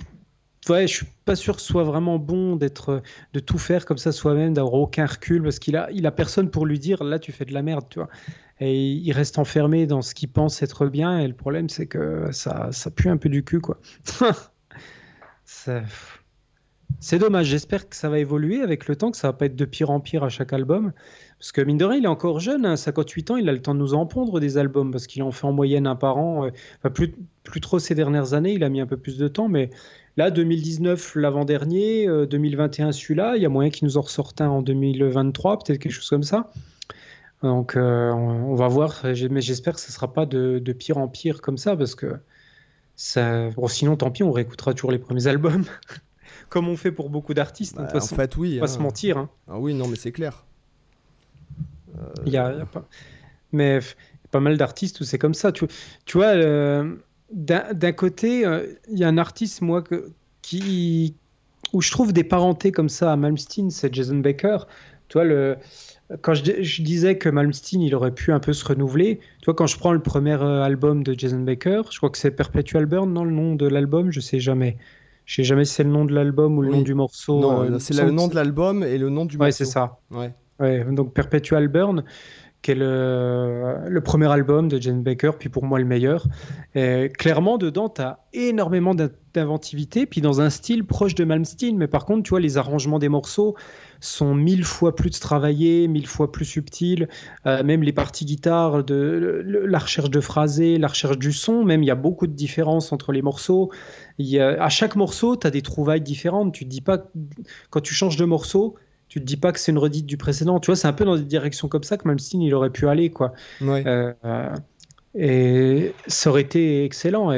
ouais, je suis pas sûr que ce soit vraiment bon d'être, de tout faire comme ça soi-même, d'avoir aucun recul, parce qu'il a, il a personne pour lui dire là tu fais de la merde, tu vois. Et il reste enfermé dans ce qu'il pense être bien. Et le problème, c'est que ça, ça pue un peu du cul, quoi. c'est dommage, j'espère que ça va évoluer avec le temps, que ça va pas être de pire en pire à chaque album. Parce que mine de rien, il est encore jeune, hein, 58 ans, il a le temps de nous en pondre des albums, parce qu'il en fait en moyenne un par an. Euh, plus, plus trop ces dernières années, il a mis un peu plus de temps, mais là, 2019, l'avant-dernier, 2021, euh, celui-là, il y a moyen qu'il nous en ressorte un en 2023, peut-être quelque chose comme ça. Donc, euh, on, va voir, mais j'espère que ce ne sera pas de, de, pire en pire comme ça, parce que ça... Bon, sinon, tant pis, on réécoutera toujours les premiers albums. comme on fait pour beaucoup d'artistes. Bah, en fait, oui. Pas hein. se mentir. Hein. Ah oui, non, mais c'est clair. Il y, a, pas... Mais pas mal d'artistes où c'est comme ça. Tu, tu vois, euh, d'un côté, euh, il y a un artiste, moi, que, qui, où je trouve des parentés comme ça à Malmsteen, c'est Jason Baker. Tu vois, le, quand je, je, disais que Malmsteen, il aurait pu un peu se renouveler, tu vois, quand je prends le premier euh, album de Jason Baker, je crois que c'est Perpetual Burn, non, le nom de l'album, je sais jamais. Je sais jamais si c'est le nom de l'album ou le nom du morceau. Non, euh, c'est le nom de l'album et le nom du morceau. Ouais, c'est ça. Ouais. ouais. Donc Perpetual Burn, qui est le, premier album de Jane Baker, puis pour moi le meilleur. Clairement, dedans, tu as énormément d'inventivité, puis dans un style proche de Malmsteen, mais par contre, tu vois, les arrangements des morceaux sont mille fois plus travaillés, mille fois plus subtils. Euh, même les parties guitare, de, la recherche de phrasé, la recherche du son, même il y a beaucoup de différences entre les morceaux. Y a, à chaque morceau, tu as des trouvailles différentes. Tu te dis pas, quand tu changes de morceau, tu te dis pas que c'est une redite du précédent. Tu vois, c'est un peu dans des directions comme ça que Malmsteen il aurait pu aller, quoi. Euh, et ça aurait été excellent.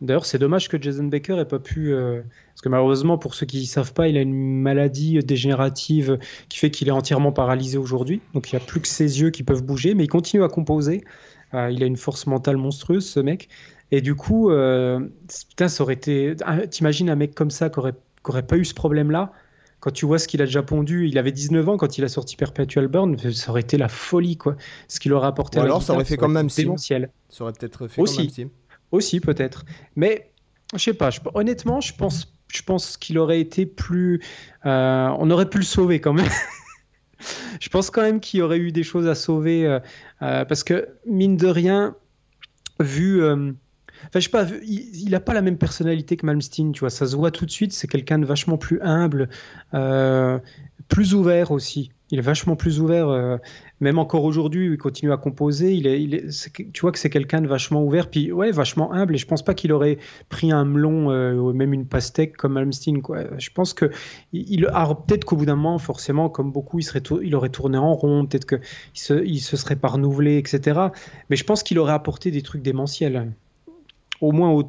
D'ailleurs, c'est dommage que Jason Baker ait pas pu. Euh, parce que malheureusement, pour ceux qui ne savent pas, il a une maladie dégénérative qui fait qu'il est entièrement paralysé aujourd'hui. Donc il n'y a plus que ses yeux qui peuvent bouger, mais il continue à composer. Euh, il a une force mentale monstrueuse, ce mec. Et du coup, putain, ça aurait été. T'imagines un mec comme ça qui n'aurait pas eu ce problème-là? Quand tu vois ce qu'il a déjà pondu, il avait 19 ans quand il a sorti Perpetual Burn, ça aurait été la folie, quoi. Ce qu'il aurait apporté à alors, ça aurait fait comme même si. Ça aurait peut-être fait Aussi. comme même Aussi, peut-être. Mais, je sais pas, honnêtement, je pense, je pense qu'il aurait été plus. Euh, on aurait pu le sauver quand même. je pense quand même qu'il y aurait eu des choses à sauver. Euh, euh, parce que, mine de rien, vu Il n'a pas la même personnalité que Malmsteen, tu vois. Ça se voit tout de suite, c'est quelqu'un de vachement plus humble, euh, plus ouvert aussi. Il est vachement plus ouvert, euh, même encore aujourd'hui, il continue à composer. Il est, tu vois que c'est quelqu'un de vachement ouvert, puis ouais, vachement humble. Et je pense pas qu'il aurait pris un melon euh, ou même une pastèque comme Malmsteen. Je pense que il, peut-être qu'au bout d'un moment, forcément, comme beaucoup, il, serait il aurait tourné en rond, peut-être qu'il se, il se serait pas renouvelé, etc. Mais je pense qu'il aurait apporté des trucs démentiels au moins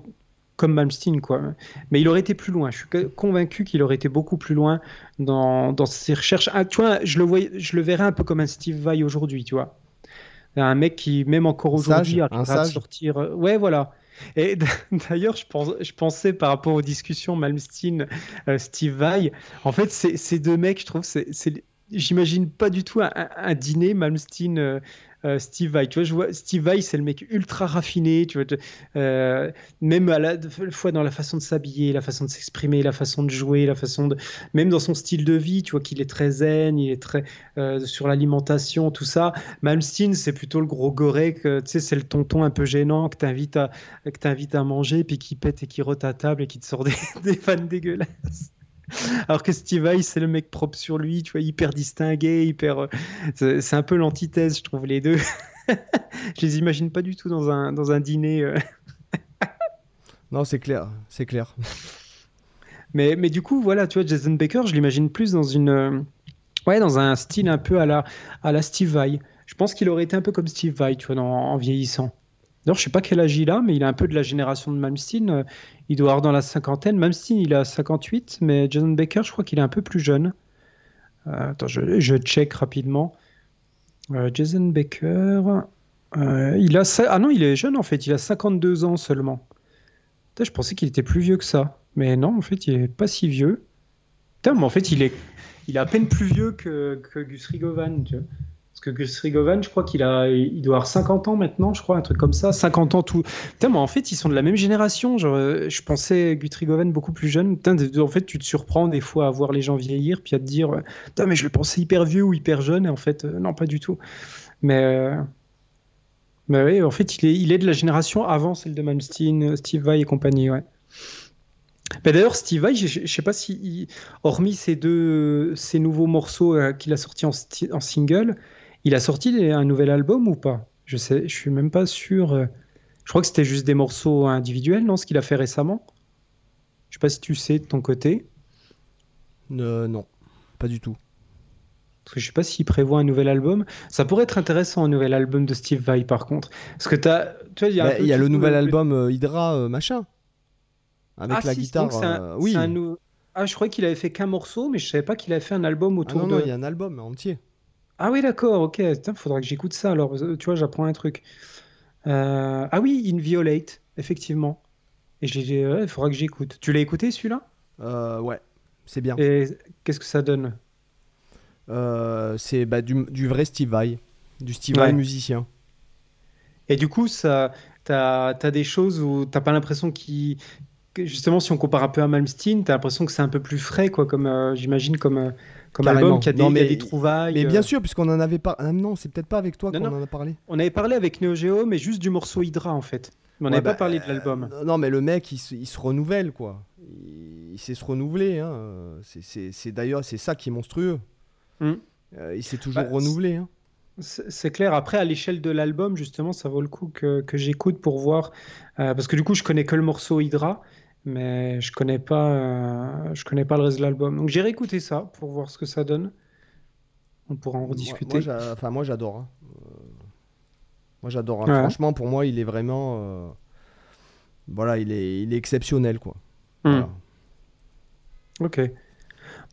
comme Malmsteen, quoi. Mais il aurait été plus loin. Je suis convaincu qu'il aurait été beaucoup plus loin dans, ses recherches. Ah, tu vois, je le, voyais, je le verrais un peu comme un Steve Vai aujourd'hui, tu vois. Un mec qui, même encore aujourd'hui, arrivera à sortir. Euh, ouais, voilà. Et d'ailleurs, je, pense, je, pensais par rapport aux discussions Malmsteen, euh, Vai, en fait, ces deux mecs, je trouve, c'est j'imagine pas du tout un, dîner Malmsteen, euh, Steve Vai. Tu vois, Steve Vai, c'est le mec ultra raffiné, tu vois, euh, même à la fois dans la façon de s'habiller, la façon de s'exprimer, la façon de jouer, la façon de, même dans son style de vie, tu vois qu'il est très zen, il est très euh, sur l'alimentation, tout ça. Malmsteen, c'est plutôt le gros goré, tu sais, c'est le tonton un peu gênant que t'invites à, que à manger, puis qui pète et qui rote à table et qui te sort des, des fans dégueulasses. Alors que Steve Vai, c'est le mec propre sur lui, tu vois, hyper distingué, hyper. Euh, c'est un peu l'antithèse, je trouve, les deux. je les imagine pas du tout dans un, dans un dîner. Euh. non, c'est clair, c'est clair. Mais, mais du coup, voilà, tu vois, Jason Baker, je l'imagine plus dans une. Euh, ouais, dans un style un peu à la, à la Steve Vai. Je pense qu'il aurait été un peu comme Steve Vai, tu vois, en vieillissant. D'ailleurs, je sais pas quel âge il a, mais il est un peu de la génération de Malmsteen. Il doit avoir dans la cinquantaine. Malmsteen, il a 58, mais Jason Baker, je crois qu'il est un peu plus jeune. Euh, attends, je, check rapidement. Euh, Jason Baker, euh, il a ah non, il est jeune en fait. Il a 52 ans seulement. je pensais qu'il était plus vieux que ça, mais non, en fait, il est pas si vieux. Putain, mais en fait, il est, il à peine plus vieux que, que Gus Rigovan. Parce que Gus Rigovan, je crois qu'il a, il doit avoir 50 ans maintenant, je crois, un truc comme ça. 50 ans tout. Putain, en fait, ils sont de la même génération. Euh, je pensais Gus Rigovan beaucoup plus jeune. Putain, en fait, tu te surprends des fois à voir les gens vieillir, puis à te dire, euh, putain, mais je le pensais hyper vieux ou hyper jeune. Et en fait, euh, non, pas du tout. Mais, mais oui, en fait, il est, il est de la génération avant celle de Malmsteen, Steve Vai et compagnie, ouais. D'ailleurs, Steve Vai, je ne sais pas si, hormis ces deux, ces nouveaux morceaux qu'il a sortis en, single, il a sorti un nouvel album ou pas? Je sais, je suis même pas sûr. Euh. Je crois que c'était juste des morceaux individuels, non Ce qu'il a fait récemment? Je sais pas si tu sais de ton côté. Euh, non, pas du tout. Parce que je sais pas s'il prévoit un nouvel album. Ça pourrait être intéressant un nouvel album de Steve Vai par contre. Parce que as, tu il y a, bah, y a le nouvel album euh, Hydra machin. Avec ah, la guitare. oui. Ah, je croyais qu'il avait fait qu'un morceau, mais je savais pas qu'il avait fait un album autour ah non, de. Non, il y a un album entier. Ah oui, d'accord, ok. Il faudra que j'écoute ça. Alors, tu vois, j'apprends un truc. Euh, ah oui, Inviolate, effectivement. Et il faudra que j'écoute. Tu l'as écouté celui-là? Euh, Ouais, c'est bien. Et qu'est-ce que ça donne? Euh, C'est bah, du, vrai Steve Vai, du Steve Vai musicien. Et du coup, ça, t'as as des choses où t'as pas l'impression qu'il justement, si on compare un peu à Malmsteen, t'as l'impression que c'est un peu plus frais, quoi, comme j'imagine, comme comme album qui a, des, trouvailles. Mais bien euh. sûr, puisqu'on en avait pas. Ah, non, c'est peut-être pas avec toi qu'on en a parlé. On avait parlé avec Neo Geo, mais juste du morceau Hydra en fait. Mais on n'avait pas bah, parlé de l'album. Euh, non, mais le mec, il se, renouvelle quoi. Il, sait se renouveler. Hein. C'est d'ailleurs c'est ça qui est monstrueux. Hmm. Euh, il s'est toujours bah, renouvelé. Hein. C'est clair. Après, à l'échelle de l'album, justement, ça vaut le coup que, que j'écoute pour voir. parce que du coup, je connais que le morceau Hydra mais je connais pas, euh, je connais pas le reste de l'album. Donc j'ai réécouté ça pour voir ce que ça donne. On pourra en rediscuter. Moi, enfin, moi j'adore. Hein. Euh, moi j'adore. Hein. Franchement, pour moi, il est vraiment, euh, voilà, il est, il est exceptionnel quoi. Hmm. Ok.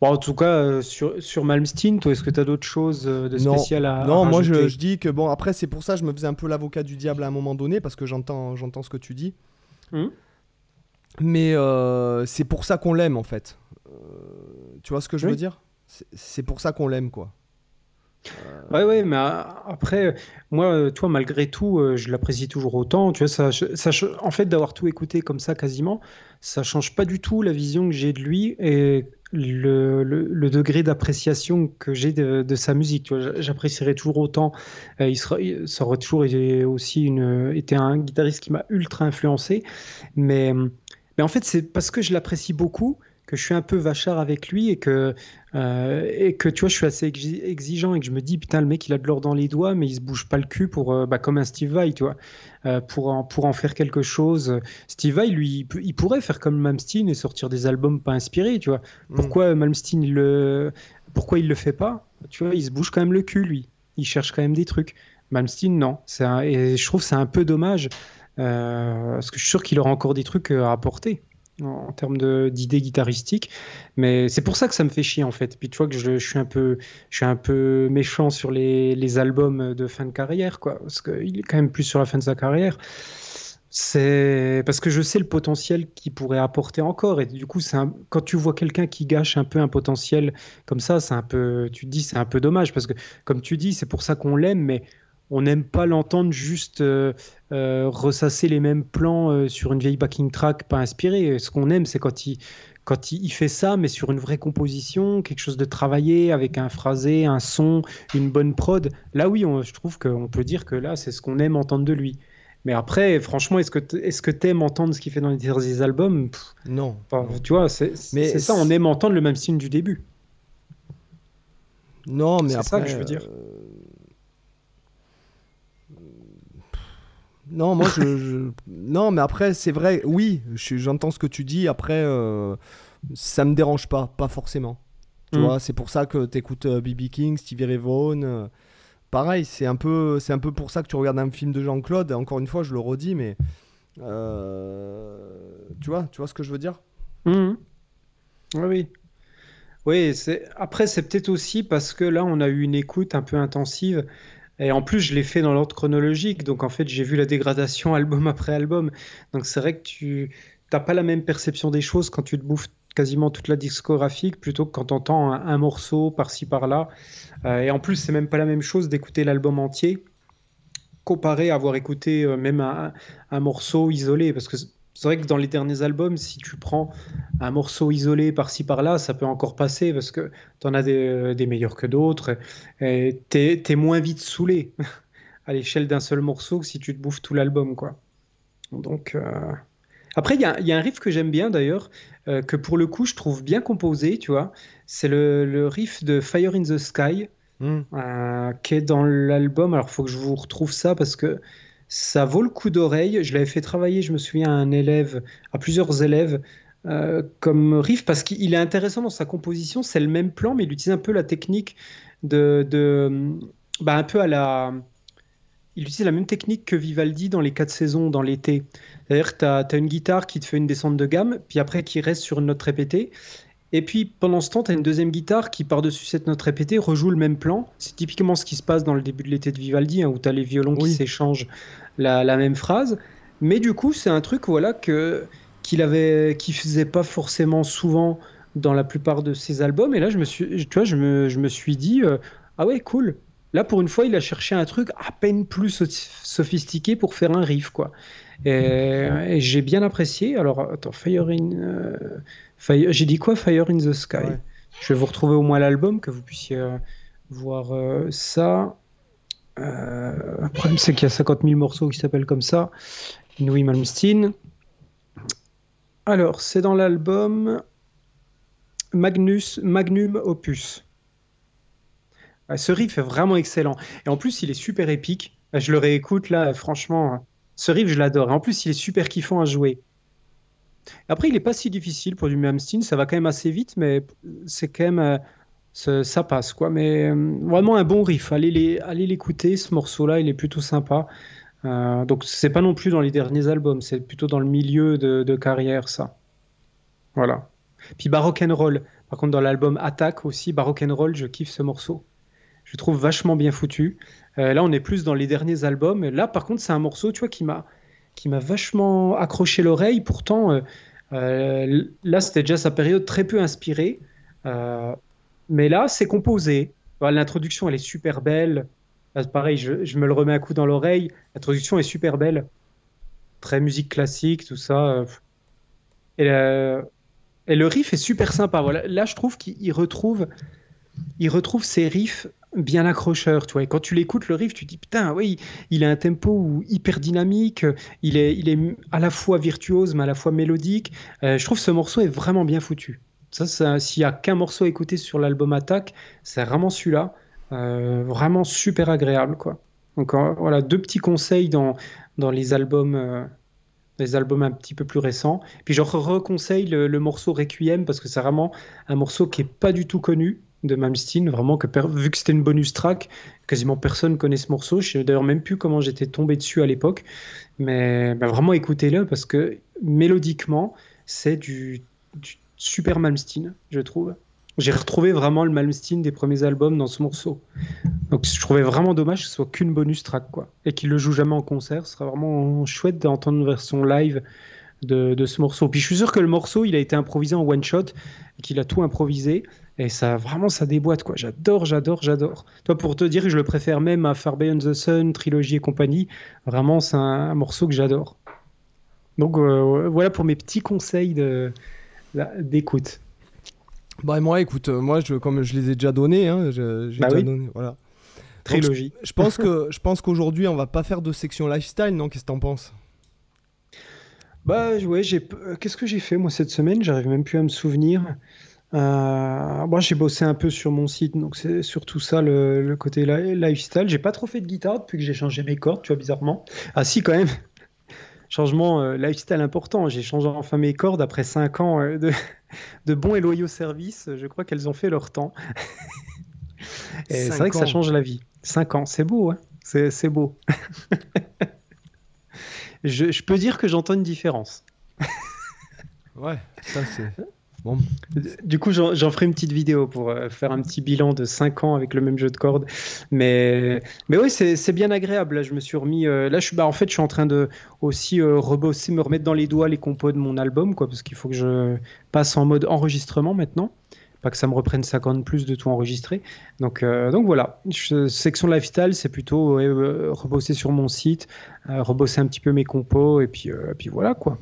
Bon, en tout cas, sur, sur Malmsteen, toi, est-ce que tu as d'autres choses de spécial à Non, moi je, je, dis que bon, après, c'est pour ça que je me faisais un peu l'avocat du diable à un moment donné, parce que j'entends ce que tu dis. Hmm. Mais euh, c'est pour ça qu'on l'aime en fait. Euh, tu vois ce que je veux dire? C'est pour ça qu'on l'aime quoi. Euh, ouais, ouais, mais après, moi, toi, malgré tout, je l'apprécie toujours autant. Tu vois, ça, ça en fait, d'avoir tout écouté comme ça quasiment, ça change pas du tout la vision que j'ai de lui et le, le, degré d'appréciation que j'ai de, sa musique. J'apprécierais toujours autant. il, sera, ça aurait toujours été aussi une, été un guitariste qui m'a ultra influencé, mais mais en fait, c'est parce que je l'apprécie beaucoup que je suis un peu vachard avec lui et que, euh, et que tu vois, je suis assez exigeant et que je me dis, putain, le mec, il a de l'or dans les doigts, mais il se bouge pas le cul pour, euh, bah, comme un Steve Vai, tu vois, euh, pour, en, pour en faire quelque chose. Steve Vai, lui, il, pourrait faire comme Malmsteen et sortir des albums pas inspirés, tu vois. Mm. Pourquoi Malmsteen, il le, pourquoi il le fait pas? Tu vois, il se bouge quand même le cul, lui. Il cherche quand même des trucs. Malmsteen, non. Un, et je trouve c'est un peu dommage parce que je suis sûr qu'il aura encore des trucs euh, à apporter en, termes d'idées guitaristiques. Mais c'est pour ça que ça me fait chier en fait. Puis tu vois que je, suis, un peu, méchant sur les, albums de fin de carrière. Parce qu'il est quand même plus sur la fin de sa carrière. C'est parce que je sais le potentiel qu'il pourrait apporter encore. Et du coup, quand tu vois quelqu'un qui gâche un peu un potentiel comme ça, c'est un peu, tu te dis, c'est un peu dommage. Parce que, comme tu dis, c'est pour ça qu'on l'aime, mais on n'aime pas l'entendre juste ressasser les mêmes plans sur une vieille backing track pas inspirée. Ce qu'on aime, c'est quand il, quand il, fait ça, mais sur une vraie composition, quelque chose de travaillé, avec un phrasé, un son, une bonne prod, là oui, je trouve qu'on peut dire que là, c'est ce qu'on aime entendre de lui. Mais après, franchement, est-ce que est-ce que t'aimes entendre ce qu'il fait dans les derniers albums? Non. Tu vois, c'est ça, on aime entendre le même signe du début. Non, mais après. C'est ça que je veux dire. Euh, non, moi je, Non, mais après, c'est vrai, oui, j'entends ce que tu dis. Après, euh, ça me dérange pas, pas forcément. Tu mm. vois, c'est pour ça que tu écoutes BB euh, King, Stevie Ray Vaughan. Euh, pareil, c'est un, peu, un peu pour ça que tu regardes un film de Jean-Claude. Encore une fois, je le redis, mais. tu vois, tu vois ce que je veux dire? Mm. Oui, oui. Oui, après, c'est peut-être aussi parce que là, on a eu une écoute un peu intensive. Et en plus, je l'ai fait dans l'ordre chronologique, donc en fait, j'ai vu la dégradation album après album. Donc c'est vrai que tu n'as pas la même perception des choses quand tu te bouffes quasiment toute la discographie plutôt que quand tu entends un, morceau par-ci par-là. Euh, et en plus, c'est même pas la même chose d'écouter l'album entier comparé à avoir écouté euh, même un, un, morceau isolé, parce que c'est vrai que dans les derniers albums, si tu prends un morceau isolé par-ci par-là, ça peut encore passer parce que tu en as des, des, meilleurs que d'autres. Et tu es, moins vite saoulé à l'échelle d'un seul morceau que si tu te bouffes tout l'album. quoi. Donc. Euh, après, il y, y, a un riff que j'aime bien d'ailleurs, euh, que pour le coup je trouve bien composé, tu vois. C'est le, le, riff de Fire in the Sky, hmm. euh, qui est dans l'album. Alors, il faut que je vous retrouve ça parce que ça vaut le coup d'oreille. Je l'avais fait travailler, je me souviens, à un élève, à plusieurs élèves, euh, comme riff, parce qu'il est intéressant dans sa composition. C'est le même plan, mais il utilise un peu la technique de. bah, un peu à la. Il utilise la même technique que Vivaldi dans les quatre saisons, dans l'été. C'est-à-dire tu as, une guitare qui te fait une descente de gamme, puis après qui reste sur une note répétée. Et puis pendant ce temps, tu as une deuxième guitare qui, par-dessus cette note répétée, rejoue le même plan. C'est typiquement ce qui se passe dans le début de l'été de Vivaldi, hein, où tu as les violons qui s'échangent la, même phrase. Mais du coup, c'est un truc voilà, que, qu'il avait, qui faisait pas forcément souvent dans la plupart de ses albums. Et là, je me suis, tu vois, je me, je me suis dit, euh, ah ouais, cool. Là, pour une fois, il a cherché un truc à peine plus sophistiqué pour faire un riff, quoi. Et, j'ai bien apprécié. Alors, attends, Fire in. Euh, j'ai dit quoi Fire in the Sky? Je vais vous retrouver au moins l'album, que vous puissiez euh, voir euh, ça. le problème, c'est qu'il y a 50 000 morceaux qui s'appellent comme ça. Louis Malmsteen. Alors, c'est dans l'album Magnus, Magnum Opus. Ce riff est vraiment excellent. Et en plus, il est super épique. Je le réécoute là, franchement. Ce riff, je l'adore. En plus, il est super kiffant à jouer. Après, il n'est pas si difficile pour du Malmsteen. Ça va quand même assez vite, mais c'est quand même. Euh, ça, passe, quoi. Mais euh, vraiment un bon riff. Allez l'écouter, ce morceau-là, il est plutôt sympa. Euh, donc, c'est pas non plus dans les derniers albums, c'est plutôt dans le milieu de, carrière, ça. Voilà. Puis Baroque and Roll. Par contre, dans l'album Attack aussi, Baroque and Roll, je kiffe ce morceau je trouve vachement bien foutu. Euh, là, on est plus dans les derniers albums. Là, par contre, c'est un morceau, tu vois, qui m'a qui m'a vachement accroché l'oreille. Pourtant, euh, euh, là, c'était déjà sa période très peu inspirée. mais là, c'est composé. L'introduction, elle est super belle. pareil, je, me le remets un coup dans l'oreille. L'introduction est super belle. Très musique classique, tout ça. Et, et le riff est super sympa. Voilà. Là, je trouve qu'il retrouve, il retrouve ses riffs bien accrocheur, tu vois. Et quand tu l'écoutes, le riff, tu te dis putain, oui, il a un tempo hyper dynamique, il est, il est à la fois virtuose, mais à la fois mélodique. Euh, je trouve ce morceau est vraiment bien foutu. Ça, s'il y a qu'un morceau à écouter sur l'album Attack, c'est vraiment celui-là. Euh, vraiment super agréable, quoi. Donc euh, voilà, deux petits conseils dans, dans les albums. les albums un petit peu plus récents. Puis je reconseille le, le morceau Requiem parce que c'est vraiment un morceau qui est pas du tout connu, de Malmsteen, vraiment que vu que c'était une bonus track, quasiment personne connaît ce morceau. Je sais d'ailleurs même plus comment j'étais tombé dessus à l'époque, mais bah, vraiment écoutez-le parce que mélodiquement, c'est du, super Malmsteen, je trouve. J'ai retrouvé vraiment le Malmsteen des premiers albums dans ce morceau. Donc je trouvais vraiment dommage que ce soit qu'une bonus track quoi, et qu'il le joue jamais en concert. Ce serait vraiment chouette d'entendre une version live de, de, ce morceau. Puis je suis sûr que le morceau, il a été improvisé en one shot, qu'il a tout improvisé. Et ça, vraiment, ça déboîte, quoi. J'adore, j'adore, j'adore. Toi, pour te dire, je le préfère même à Far Beyond the Sun, Trilogy et compagnie. Vraiment, c'est un, morceau que j'adore. Donc, euh, voilà pour mes petits conseils d'écoute. Bah, moi, écoute, euh, moi, je, comme je les ai déjà donnés, hein, bah oui. donné, voilà. Trilogie. je, pense que je pense qu'aujourd'hui, on va pas faire de section lifestyle, non? Qu'est-ce que t'en penses? Bah ouais, j'ai. Qu'est-ce que j'ai fait moi cette semaine? J'arrive même plus à me souvenir. Euh, moi, j'ai bossé un peu sur mon site, donc c'est surtout ça le, côté lifestyle. J'ai pas trop fait de guitare depuis que j'ai changé mes cordes, tu vois, bizarrement. Ah si, quand même. Changement euh, lifestyle important. J'ai changé enfin mes cordes après 5 ans euh, de, de bons et loyaux services. Je crois qu'elles ont fait leur temps. et c'est vrai que ça change la vie. 5 ans, c'est beau, hein c'est beau. je, je peux dire que j'entends une différence. ouais, ça c'est. Du coup, j'en ferai une petite vidéo pour euh, faire un petit bilan de 5 ans avec le même jeu de cordes. Mais, mais oui, c'est bien agréable. Là, je me suis remis. Euh, là, je, bah, en fait, je suis en train de aussi euh, rebosser, me remettre dans les doigts les compos de mon album, quoi, parce qu'il faut que je passe en mode enregistrement maintenant. Pas que ça me reprenne 50 plus de tout enregistrer. Donc, donc voilà. section lifestyle, c'est plutôt rebosser sur mon site, rebosser un petit peu mes compos, et puis, puis voilà, quoi.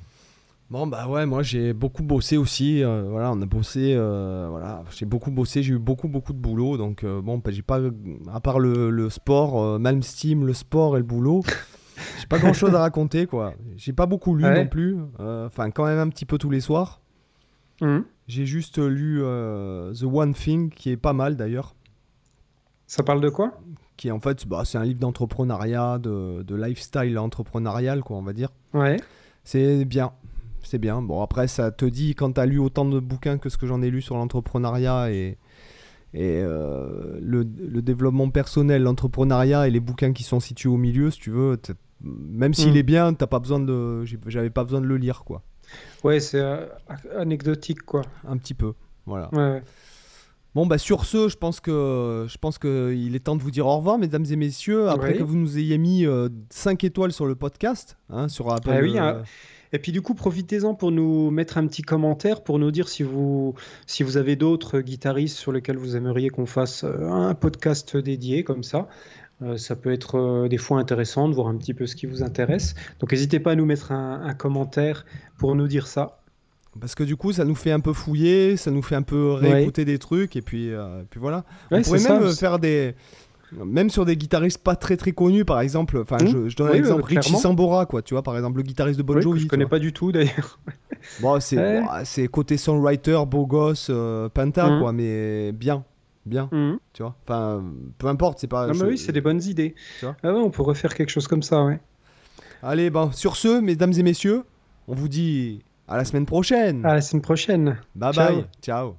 Bon bah ouais, moi j'ai beaucoup bossé aussi. Euh, voilà, on a bossé. Euh, voilà, j'ai beaucoup bossé. J'ai eu beaucoup beaucoup de boulot. Donc euh, bon, bah, j'ai pas à part le, le sport, même Steam, le sport et le boulot. j'ai pas grand chose à raconter quoi. J'ai pas beaucoup lu non plus. Enfin quand même un petit peu tous les soirs. Mmh. J'ai juste lu The One Thing qui est pas mal d'ailleurs. Ça parle de quoi? Qui est en fait, bah, c'est un livre d'entrepreneuriat, de, de lifestyle entrepreneurial quoi, on va dire. Ouais. C'est bien c'est bien. Bon, après, ça te dit, quand tu as lu autant de bouquins que ce que j'en ai lu sur l'entrepreneuriat et, et euh, le, développement personnel, l'entrepreneuriat et les bouquins qui sont situés au milieu, si tu veux, même s'il mm. est bien, t'as pas besoin de, j'avais pas besoin de le lire, quoi. Ouais, c'est euh, anecdotique, quoi. Un petit peu, voilà. Ouais, Bon, bah sur ce, je pense que je pense qu'il est temps de vous dire au revoir, mesdames et messieurs. Après que vous nous ayez mis 5 euh, étoiles sur le podcast, hein, sur Apple. Ah oui, hein. Et puis du coup, profitez-en pour nous mettre un petit commentaire, pour nous dire si vous, si vous avez d'autres guitaristes sur lesquels vous aimeriez qu'on fasse euh, un podcast dédié comme ça. Euh, ça peut être euh, des fois intéressant de voir un petit peu ce qui vous intéresse. Donc n'hésitez pas à nous mettre un, commentaire pour nous dire ça. Parce que du coup, ça nous fait un peu fouiller, ça nous fait un peu réécouter des trucs, et puis, puis voilà. On pourrait même faire des, même sur des guitaristes pas très très connus, par exemple, enfin, mmh. je, donne un exemple, Richie Sambora, quoi, tu vois, par exemple, le guitariste de Bon Jovi. je connais pas du tout d'ailleurs. bon, c'est côté songwriter, beau gosse, euh, Penta, mmh. quoi, mais bien, bien, mmh. tu vois. Enfin, peu importe, c'est pas. Non, mais oui, c'est des bonnes idées. Tu vois ah ouais, on peut refaire quelque chose comme ça, ouais. Allez, bon, sur ce, mesdames et messieurs, on vous dit à la semaine prochaine. À la semaine prochaine. Bye bye. Ciao.